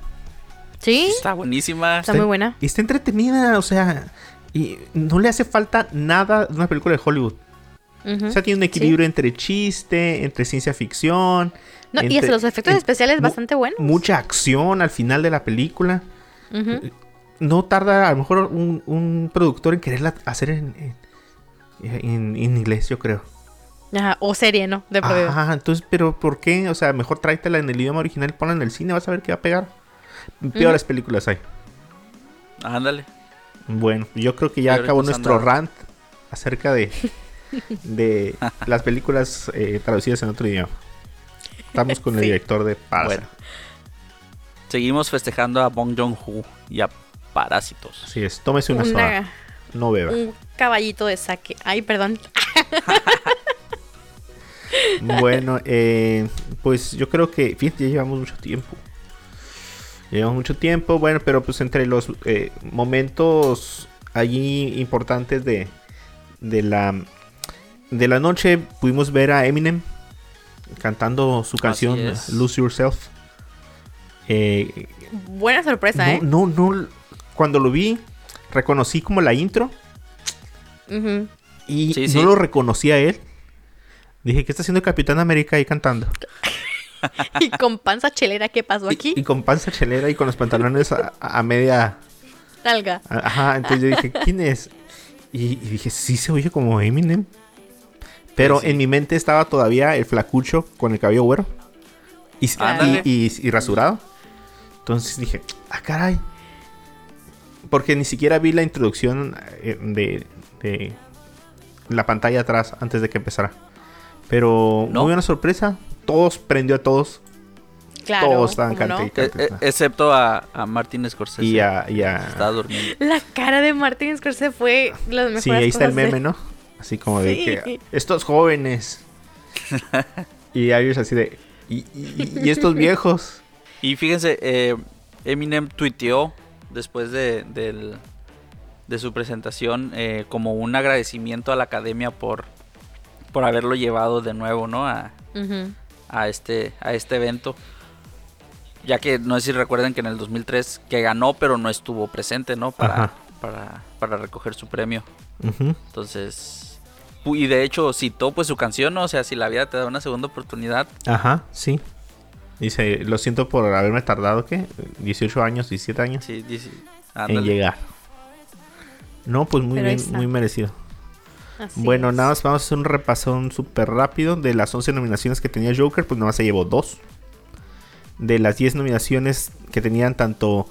Speaker 5: Sí,
Speaker 4: Está buenísima.
Speaker 5: está muy buena.
Speaker 3: Está entretenida, o sea, y no le hace falta nada de una película de Hollywood.
Speaker 5: ujú.
Speaker 3: O sea, tiene un equilibrio entre chiste, entre ciencia ficción.
Speaker 5: No, y hasta los efectos
Speaker 3: en-
Speaker 5: especiales bastante buenos.
Speaker 3: Mucha acción al final de la película. No tarda a lo mejor un, un productor en quererla hacer en, en, en- en inglés, yo creo.
Speaker 5: Ajá, o serie, ¿no? De por vida.
Speaker 3: Ajá, entonces, pero ¿por qué? O sea, mejor tráetela en el idioma original y ponla en el cine, vas a ver qué va a pegar. Peores películas hay.
Speaker 4: Ándale.
Speaker 3: Bueno, yo creo que ya acabó nuestro rant acerca de, de las películas eh, traducidas en otro idioma. Estamos con el director de Parasite.
Speaker 4: Bueno. Seguimos festejando a Bong Joon-ho y a Parásitos.
Speaker 3: Así es, tómese una, soda,
Speaker 5: Una-
Speaker 3: no beba.
Speaker 5: un caballito de saque. Ay, perdón.
Speaker 3: Bueno, eh, pues yo creo que, fíjate, ya llevamos mucho tiempo. Llevamos mucho tiempo, bueno, pero pues entre los eh, momentos allí importantes de, de la de la noche pudimos ver a Eminem cantando su canción. Lose Yourself. Eh,
Speaker 5: Buena sorpresa,
Speaker 3: no,
Speaker 5: ¿eh?
Speaker 3: no, no. Cuando lo vi, reconocí como la intro y
Speaker 4: Sí,
Speaker 3: no
Speaker 4: sí.
Speaker 3: lo reconocí a él. Dije, ¿qué está haciendo el Capitán América ahí cantando?
Speaker 5: Y con panza chelera, ¿qué pasó aquí?
Speaker 3: Y, con panza chelera y con los pantalones a, a media.
Speaker 5: Nalga.
Speaker 3: Ajá, entonces yo dije, ¿quién es? Y, y dije, sí se oye como Eminem. Pero
Speaker 4: Sí, sí.
Speaker 3: en mi mente estaba todavía el flacucho con el cabello güero. Y, y-
Speaker 4: Ándale.
Speaker 3: y- y rasurado. Entonces dije, ah, caray. Porque ni siquiera vi la introducción eh, de, de la pantalla atrás antes de que empezara. Pero
Speaker 4: ¿No?
Speaker 3: muy buena sorpresa. Todos prendió a todos.
Speaker 5: Claro.
Speaker 3: todos estaban
Speaker 5: ¿cómo no?
Speaker 3: cante-
Speaker 4: E- e- excepto a, a Martin Scorsese.
Speaker 3: Y a, y a-
Speaker 4: Estaba durmiendo.
Speaker 5: La cara de Martin Scorsese fue las mejores
Speaker 3: Sí, ahí está el
Speaker 5: de-
Speaker 3: meme, ¿no? Así como de
Speaker 5: Sí.
Speaker 3: que estos jóvenes. y ellos así de. Y, y- y estos viejos.
Speaker 4: Y fíjense, eh, Eminem tuiteó después de, del- de su presentación eh, como un agradecimiento a la academia por, por haberlo llevado de nuevo, ¿no? A, a este, a este evento. Ya que no sé si recuerdan que en el 2003 que ganó, pero no estuvo presente, ¿no? Para, para, para recoger su premio. Entonces, y de hecho citó pues su canción, ¿no? O sea, si la vida te da una segunda oportunidad,
Speaker 3: Ajá, sí. Dice, lo siento por haberme tardado, ¿qué? 18 años, 17 años
Speaker 4: sí,
Speaker 3: en llegar. No, pues muy
Speaker 5: Pero
Speaker 3: bien,
Speaker 5: está.
Speaker 3: muy merecido.
Speaker 5: Así
Speaker 3: bueno,
Speaker 5: es.
Speaker 3: nada más vamos a hacer un repasón súper rápido. De las 11 nominaciones que tenía Joker, pues nada más se llevó dos. De las 10 nominaciones que tenían tanto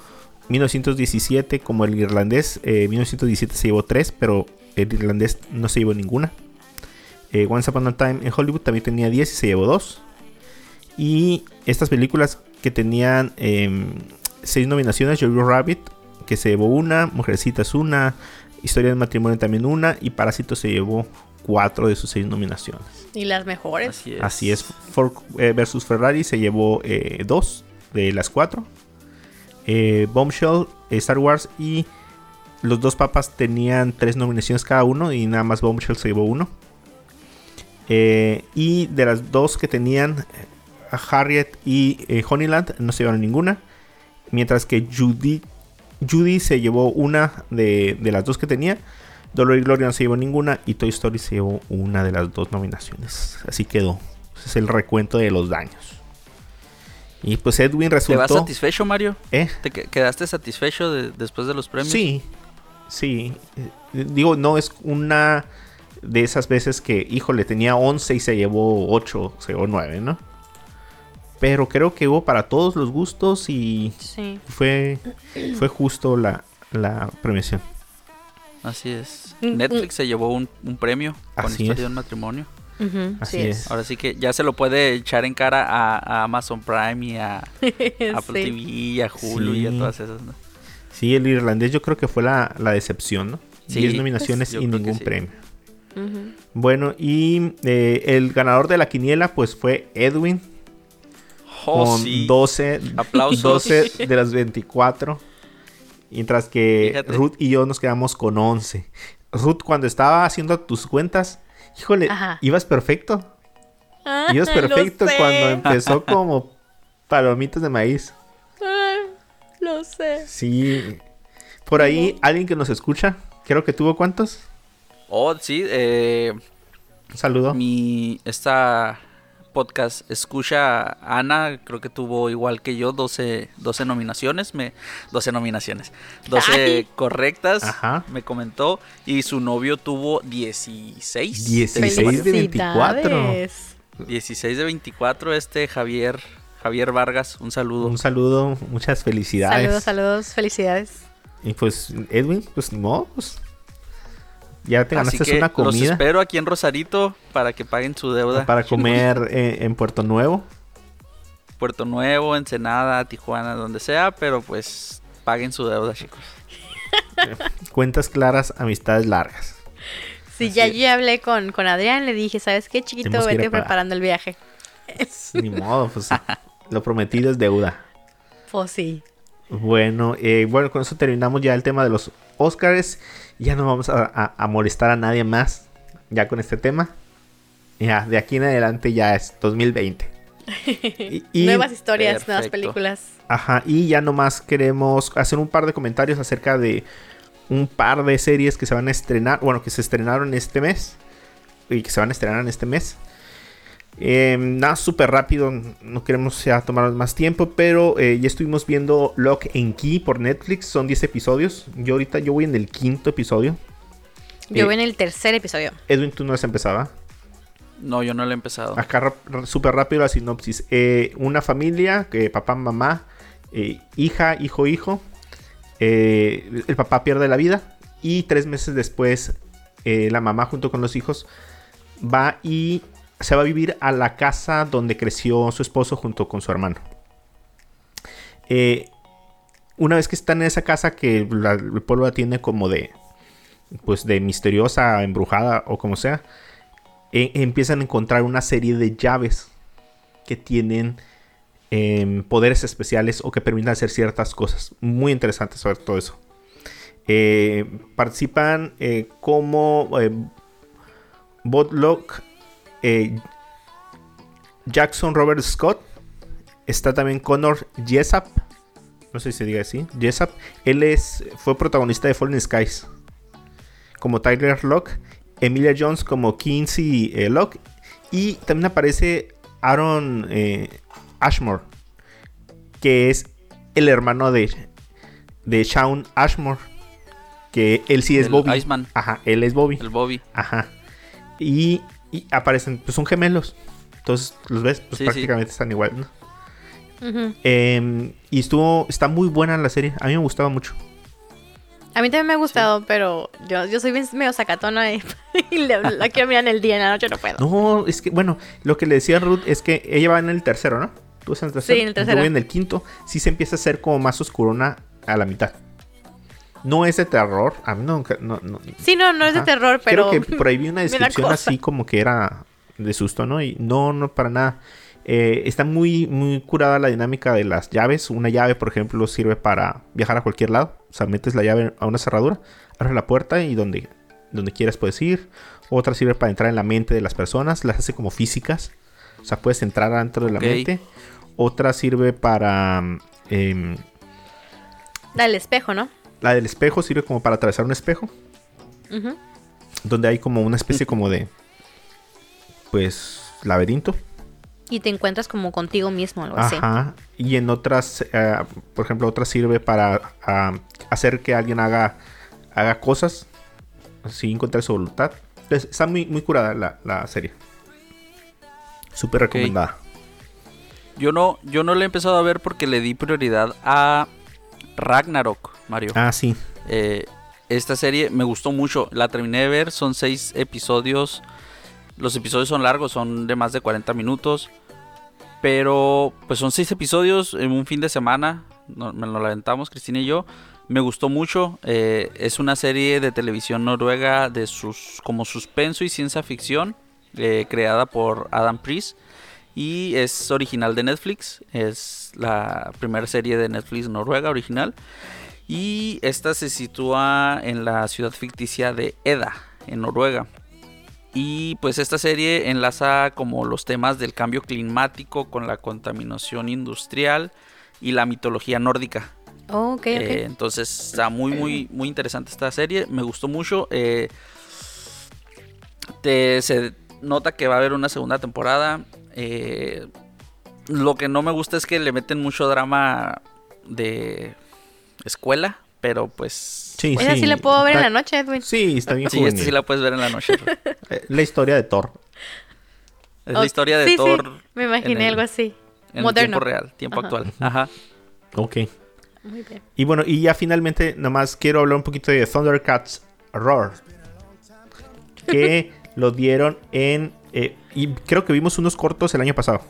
Speaker 3: 1917 como el irlandés, eh, 1917 se llevó 3, pero el irlandés no se llevó ninguna. Eh, Once Upon a Time en Hollywood también tenía 10 y se llevó 2. Y estas películas que tenían 6 nominaciones, Jojo Rabbit, que se llevó una, Mujercitas una, Historia del matrimonio también una, y Parásito se llevó 4 de sus 6 nominaciones.
Speaker 5: Y las mejores.
Speaker 4: Así es.
Speaker 3: Así es, Ford eh, versus Ferrari se llevó 2 de las 4. Bombshell, eh, Star Wars y los dos papas tenían 3 nominaciones cada uno y nada más Bombshell se llevó 1. y de las dos que tenían eh, Harriet y eh, Honeyland no se llevaron ninguna. Mientras que Judy, Judy se llevó una de, de las dos que tenía. Dolor y Gloria no se llevó ninguna. Y Toy Story se llevó una de las dos nominaciones. Así quedó. Ese es el recuento de los daños. Y pues Edwin
Speaker 4: ¿Te vas
Speaker 3: resultó.
Speaker 4: satisfecho, Mario?
Speaker 3: ¿Eh?
Speaker 4: ¿Te que- quedaste satisfecho de- después de los premios?
Speaker 3: Sí, sí. Eh, Digo, no es una de esas veces que, híjole, tenía 11 y se llevó 8, se llevó 9, ¿no? Pero creo que hubo para todos los gustos y
Speaker 5: Sí.
Speaker 3: fue, fue justo la, la premiación.
Speaker 4: Así es.
Speaker 5: Mm,
Speaker 4: Netflix se llevó un, un premio con
Speaker 3: Así
Speaker 4: Historia
Speaker 3: es.
Speaker 4: de un matrimonio.
Speaker 3: Así
Speaker 5: sí
Speaker 3: es.
Speaker 4: Ahora sí que ya se lo puede echar en cara a, a Amazon Prime y a Apple
Speaker 5: Sí.
Speaker 4: TV y a Hulu y a todas esas, ¿no?
Speaker 3: Sí, el irlandés yo creo que fue la, la decepción, ¿no?
Speaker 4: Sí,
Speaker 3: 10 nominaciones
Speaker 4: pues,
Speaker 3: y ningún
Speaker 4: sí.
Speaker 3: premio. Bueno, y eh, el ganador de la quiniela pues fue Edwin
Speaker 4: Oh,
Speaker 3: con
Speaker 4: sí.
Speaker 3: 12,
Speaker 4: Aplausos.
Speaker 3: 12 de las 24. Mientras que
Speaker 4: Fíjate.
Speaker 3: Ruth y yo nos quedamos con 11. Ruth, cuando estaba haciendo tus cuentas, híjole,
Speaker 5: Ajá.
Speaker 3: ibas perfecto.
Speaker 5: Ah,
Speaker 3: Ibas perfecto cuando empezó como palomitas de maíz.
Speaker 5: Ah, Lo sé.
Speaker 3: Sí. Por ahí, alguien que nos escucha, creo que tuvo cuántos.
Speaker 4: Oh, sí. Eh,
Speaker 3: Un saludo.
Speaker 4: mi esta podcast escucha Ana, creo que tuvo igual que yo 12, 12 nominaciones, me 12 nominaciones, 12
Speaker 5: Ay.
Speaker 4: correctas,
Speaker 3: Ajá.
Speaker 4: me comentó y su novio tuvo 16.
Speaker 3: 16 de 24.
Speaker 5: Felicidades.
Speaker 4: 16 de 24 este Javier Javier Vargas, un saludo.
Speaker 3: Un saludo, muchas felicidades.
Speaker 5: Saludos, saludos, felicidades.
Speaker 3: Y pues, Edwin, pues no, pues. Ya te
Speaker 4: Así
Speaker 3: ganaste
Speaker 4: que
Speaker 3: una
Speaker 4: los
Speaker 3: comida
Speaker 4: espero aquí en Rosarito para que paguen su deuda.
Speaker 3: para comer eh, en Puerto Nuevo.
Speaker 4: Puerto Nuevo, Ensenada, Tijuana, donde sea, pero pues paguen su deuda, chicos.
Speaker 3: Cuentas claras, amistades largas.
Speaker 5: Sí,
Speaker 4: Así
Speaker 5: ya
Speaker 4: es.
Speaker 5: yo hablé con, con Adrián, le dije, ¿sabes qué, chiquito?
Speaker 3: A
Speaker 5: Vete preparando el viaje.
Speaker 3: Ni modo, pues lo prometido es deuda.
Speaker 5: Pues sí.
Speaker 3: Bueno, eh, bueno, con eso terminamos ya el tema de los Oscars. Ya no vamos a, a- a molestar a nadie más ya con este tema. Ya, de aquí en adelante ya es 2020. Y- y-
Speaker 5: nuevas historias, nuevas películas.
Speaker 3: Ajá, y ya nomás queremos hacer un par de comentarios acerca de un par de series que se van a estrenar, bueno, que se estrenaron este mes y que se van a estrenar en este mes. Eh, nada, súper rápido, no queremos ya tomar más tiempo, pero eh, ya estuvimos viendo Lock and Key por Netflix, son 10 episodios. Yo ahorita yo voy en el quinto episodio.
Speaker 5: Yo
Speaker 3: Eh,
Speaker 5: voy en el tercer episodio.
Speaker 3: Edwin, tú no has empezado. ¿ah?
Speaker 4: No, yo no lo he empezado.
Speaker 3: Acá súper rápido la sinopsis. Eh, una familia, que papá, mamá, eh, hija, hijo, hijo. Eh, el papá pierde la vida y tres meses después eh, la mamá junto con los hijos va y se va a vivir a la casa donde creció su esposo junto con su hermano. Eh, una vez que están en esa casa que la- el pueblo la tiene como de pues de misteriosa, embrujada o como sea, e- empiezan a encontrar una serie de llaves que tienen em, poderes especiales o que permiten hacer ciertas cosas. Muy interesante saber todo eso. Eh, participan eh, como Botlock, eh, Jackson Robert Scott. Está también Connor Jessup. No sé si se diga así. Jessup. Él es, fue protagonista de Fallen Skies. Como Tyler Locke. Emilia Jones como Kinsey eh, Locke. Y también aparece Aaron eh, Ashmore. Que es el hermano de, de Shawn Ashmore. Que él sí es
Speaker 4: El
Speaker 3: Bobby.
Speaker 4: Iceman.
Speaker 3: Ajá, él es Bobby.
Speaker 4: El Bobby.
Speaker 3: Ajá. Y, y aparecen, pues son gemelos. Entonces, los ves, pues
Speaker 4: Sí, sí.
Speaker 3: prácticamente están igual, ¿no? Em, y estuvo, está muy buena la serie. A mí me gustaba mucho.
Speaker 5: A mí también me ha gustado, pero yo, yo soy medio sacatona y, y le- la quiero mirar en el día, en la noche no puedo.
Speaker 3: No, es que, bueno, lo que le decía a Ruth es que ella va en el tercero, ¿no? Tú estás en el tercero.
Speaker 5: Sí, en el tercero.
Speaker 3: Yo voy en el quinto. Sí se empieza a hacer como más oscurona a la mitad. No es de terror. A mí nunca. No, no,
Speaker 5: Sí, no, no es de terror, pero...
Speaker 3: Creo que por ahí vi una descripción así como que era de susto, ¿no? Y no, no para nada. Eh, está muy, muy curada la dinámica de las llaves. Una llave, por ejemplo, sirve para viajar a cualquier lado. O sea, metes la llave a una cerradura, abres la puerta y donde, donde quieras puedes ir. Otra sirve para entrar en la mente de las personas, las hace como físicas. O sea, puedes entrar dentro de la mente. Otra sirve para... em,
Speaker 5: Da el espejo, ¿no?
Speaker 3: La del espejo sirve como para atravesar un espejo. Donde hay como una especie como de... Pues... Laberinto.
Speaker 5: Y te encuentras como contigo mismo, algo así.
Speaker 3: Ajá. Y en otras, eh, por ejemplo, otra sirve para ah, hacer que alguien haga, haga cosas sin encontrar su voluntad. Entonces, está muy, muy curada la, la serie. Súper recomendada.
Speaker 4: Yo no, yo no le he empezado a ver porque le di prioridad a Ragnarok, Mario.
Speaker 3: Ah, sí.
Speaker 4: Eh, esta serie me gustó mucho. La terminé de ver. Son seis episodios. Los episodios son largos, son de más de 40 minutos. Pero pues son seis episodios en un fin de semana. No- me lo lamentamos, Cristina y yo. Me gustó mucho. eh, es una serie de televisión noruega de sus como suspenso y ciencia ficción. eh, creada por Adam Priest. Y es original de Netflix. Es la primera serie de Netflix noruega original. Y esta se sitúa en la ciudad ficticia de Eda, en Noruega. Y pues esta serie enlaza como los temas del cambio climático con la contaminación industrial y la mitología nórdica.
Speaker 5: Oh, ok, ok.
Speaker 4: Eh, entonces está muy, muy, muy interesante esta serie. Me gustó mucho. eh, te- se nota que va a haber una segunda temporada. eh, lo que no me gusta es que le meten mucho drama de escuela. Pero pues...
Speaker 3: Sí,
Speaker 5: Esa sí la puedo ver en
Speaker 3: Está-
Speaker 5: la noche, Edwin.
Speaker 3: Sí, está bien
Speaker 4: Sí, esta
Speaker 3: juvenil.
Speaker 4: sí la puedes ver en la noche.
Speaker 3: Eh, la historia de Thor.
Speaker 4: Es
Speaker 5: Oh,
Speaker 4: la historia de
Speaker 5: sí, sí,
Speaker 4: Thor.
Speaker 5: me imaginé
Speaker 4: en el-
Speaker 5: algo así.
Speaker 4: En
Speaker 5: Moderno.
Speaker 4: el tiempo real, tiempo
Speaker 5: Ajá.
Speaker 4: actual. Ajá.
Speaker 3: Ok.
Speaker 5: Muy bien.
Speaker 3: Y bueno, y ya finalmente, nomás quiero hablar un poquito de Thundercats Roar. Que lo dieron en. eh, y creo que vimos unos cortos el año pasado.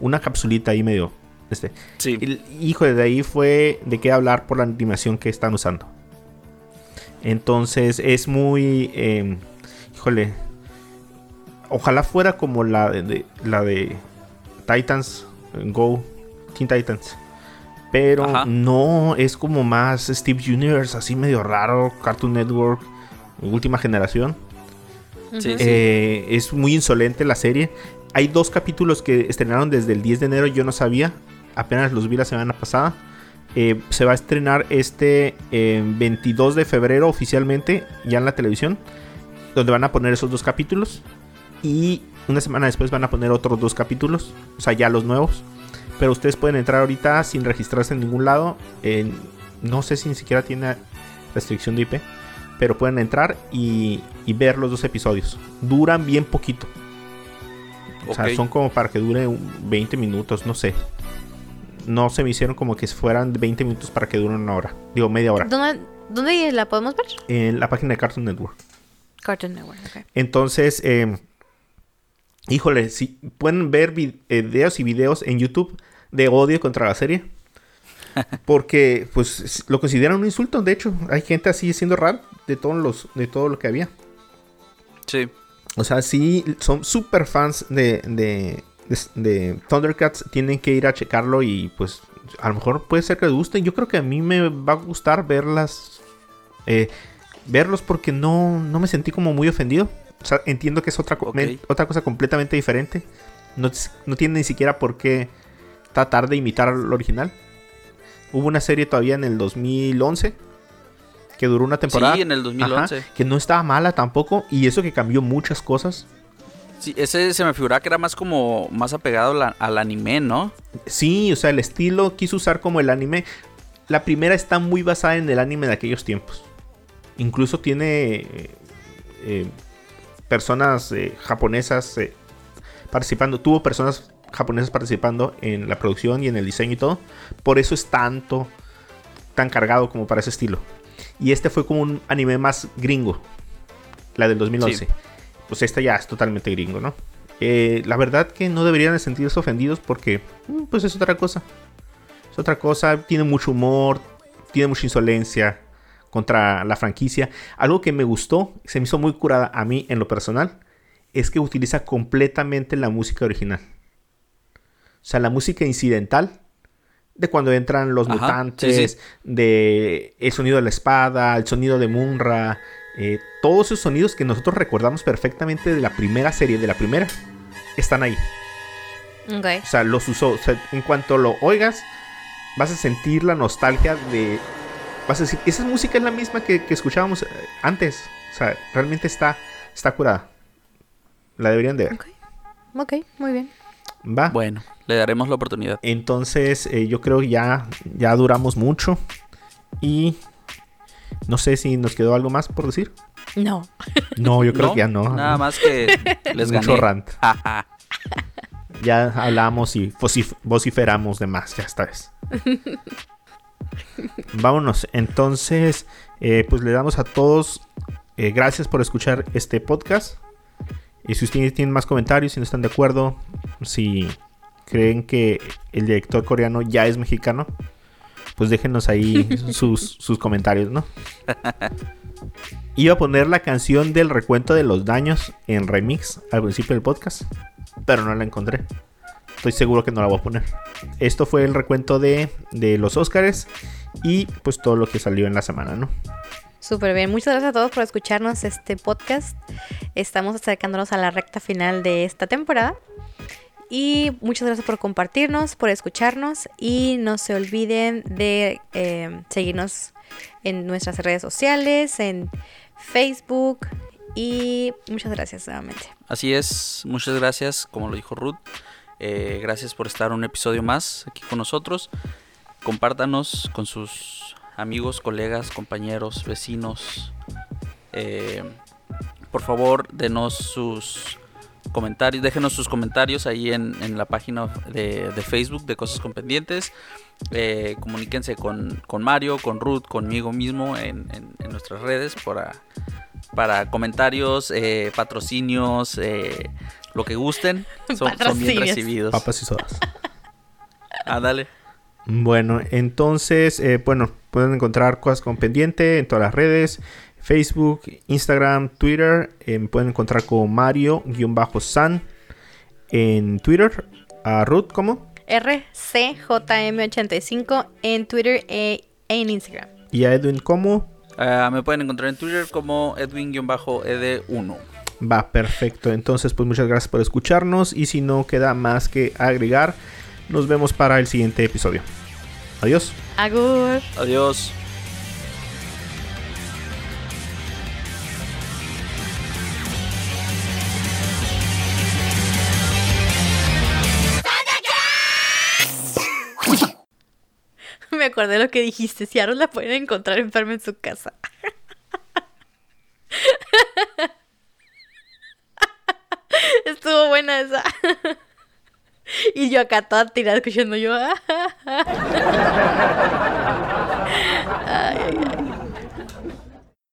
Speaker 3: Una capsulita ahí medio. Este.
Speaker 4: Sí.
Speaker 3: El- hijo, de ahí fue de qué hablar por la animación que están usando. Entonces es muy. eh, híjole. Ojalá fuera como la de, de- la de Titans Go, Teen Titans. Pero
Speaker 4: Ajá.
Speaker 3: no, es como más Steve Universe, así medio raro, Cartoon Network, última generación.
Speaker 4: Sí, sí.
Speaker 3: Eh, es muy insolente la serie. Hay dos capítulos que estrenaron desde el 10 de enero, yo no sabía, apenas los vi la semana pasada. Eh, se va a estrenar este eh, 22 de febrero oficialmente, ya en la televisión, donde van a poner esos dos capítulos. Y una semana después van a poner otros dos capítulos, o sea, ya los nuevos. Pero ustedes pueden entrar ahorita sin registrarse en ningún lado. no sé si ni siquiera tiene restricción de IP. Pero pueden entrar y, y ver los dos episodios. Duran bien poquito. O sea, son como para que dure un 20 minutos, no sé. No se me hicieron como que fueran 20 minutos para que duren una hora. Digo, media hora.
Speaker 5: ¿Dónde, ¿Dónde la podemos ver?
Speaker 3: En la página de Cartoon Network.
Speaker 5: Cartoon Network, ok.
Speaker 3: Entonces, eh, híjole, si pueden ver eh, videos y videos en YouTube de odio contra la serie. Porque, pues, lo consideran un insulto. De hecho, hay gente así siendo raro de todos los, de todo lo que había.
Speaker 4: Sí.
Speaker 3: O sea, sí, son super fans de, de, de- de Thundercats. Tienen que ir a checarlo y pues a lo mejor puede ser que les gusten. Yo creo que a mí me va a gustar verlas. eh, verlos porque no, no me sentí como muy ofendido. O sea, entiendo que es otra, otra cosa completamente diferente. No, no tiene ni siquiera por qué tratar de imitar al original. Hubo una serie todavía en el 2011 que duró una temporada.
Speaker 4: Sí, en el 2011.
Speaker 3: Ajá, que no estaba mala tampoco. Y eso que cambió muchas cosas.
Speaker 4: Sí, ese se me figuraba que era más como más apegado la- al anime, ¿no?
Speaker 3: Sí, o sea, el estilo quiso usar como el anime. La primera está muy basada en el anime de aquellos tiempos. Incluso tiene eh, eh, personas eh, japonesas participando. Tuvo personas japonesas participando en la producción y en el diseño y todo. Por eso es tanto, tan cargado como para ese estilo. Y este fue como un anime más gringo. La del 2011.
Speaker 4: Sí.
Speaker 3: Pues esta ya es totalmente gringo, ¿no? Eh, la verdad que no deberían de sentirse ofendidos porque mm, pues es otra cosa. Es otra cosa, tiene mucho humor, tiene mucha insolencia contra la franquicia. Algo que me gustó, se me hizo muy curada a mí en lo personal, es que utiliza completamente la música original. O sea, la música incidental de cuando entran los
Speaker 4: Ajá,
Speaker 3: mutantes,
Speaker 4: sí, sí.
Speaker 3: de el sonido de la espada, el sonido de Munra, eh, todos esos sonidos que nosotros recordamos perfectamente de la primera serie, de la primera, están ahí.
Speaker 5: Ok.
Speaker 3: O sea, los usó. O sea, en cuanto lo oigas, vas a sentir la nostalgia de. Vas a decir, esa música es la misma que, que escuchábamos eh, antes. O sea, realmente está, está curada. La deberían de ver.
Speaker 5: Ok. Ok, muy bien.
Speaker 3: Va.
Speaker 4: Bueno, le daremos la oportunidad.
Speaker 3: Entonces, eh, yo creo que ya, ya duramos mucho. Y no sé si nos quedó algo más por decir.
Speaker 5: No.
Speaker 3: No, yo creo
Speaker 4: ¿No?
Speaker 3: que ya no.
Speaker 4: Nada más que les
Speaker 3: Mucho
Speaker 4: gané.
Speaker 3: rant.
Speaker 4: Ajá.
Speaker 3: Ya hablamos y vocif- vociferamos de más, ya esta vez. Vámonos. Entonces, eh, pues le damos a todos eh, gracias por escuchar este podcast. Y si ustedes tienen más comentarios, si no están de acuerdo, si creen que el director coreano ya es mexicano, pues déjenos ahí sus, sus comentarios, ¿no? Iba a poner la canción del recuento de los daños en remix al principio del podcast, pero no la encontré. Estoy seguro que no la voy a poner. Esto fue el recuento de, de los Oscars y pues todo lo que salió en la semana, ¿no?
Speaker 5: Súper bien. Muchas gracias a todos por escucharnos este podcast. Estamos acercándonos a la recta final de esta temporada. Y muchas gracias por compartirnos, por escucharnos. Y no se olviden de eh, seguirnos en nuestras redes sociales, en Facebook. Y muchas gracias nuevamente.
Speaker 4: Así es, muchas gracias, como lo dijo Ruth. Eh, gracias por estar un episodio más aquí con nosotros. Compártanos con sus amigos, colegas, compañeros, vecinos. Eh, por favor, denos sus comentarios, déjenos sus comentarios ahí en, en la página de, de Facebook de Cosas con Pendientes. Eh, comuníquense con, con Mario, con Ruth, conmigo mismo en, en- en nuestras redes para, para comentarios, eh, patrocinios, eh, lo que gusten. Son, son bien recibidos.
Speaker 3: Papas y sodas.
Speaker 4: Ah, dale.
Speaker 3: Bueno, entonces, eh, bueno, pueden encontrar cosas con pendiente en todas las redes. Facebook, Instagram, Twitter. eh, me pueden encontrar como Mario-San en Twitter. A Ruth, ¿cómo?
Speaker 5: RCJM85 en Twitter e en Instagram.
Speaker 3: Y a Edwin, ¿cómo?
Speaker 4: Ah, me pueden encontrar en Twitter como Edwin-ed1.
Speaker 3: Va, perfecto. Entonces, pues muchas gracias por escucharnos y si no queda más que agregar, nos vemos para el siguiente episodio. Adiós.
Speaker 5: Agur.
Speaker 4: Adiós.
Speaker 5: Acordé lo que dijiste. Si Aaron la pueden encontrar enferma en su casa. Estuvo buena esa. Y yo acá toda tirada escuchando yo. Ay, ay, ay.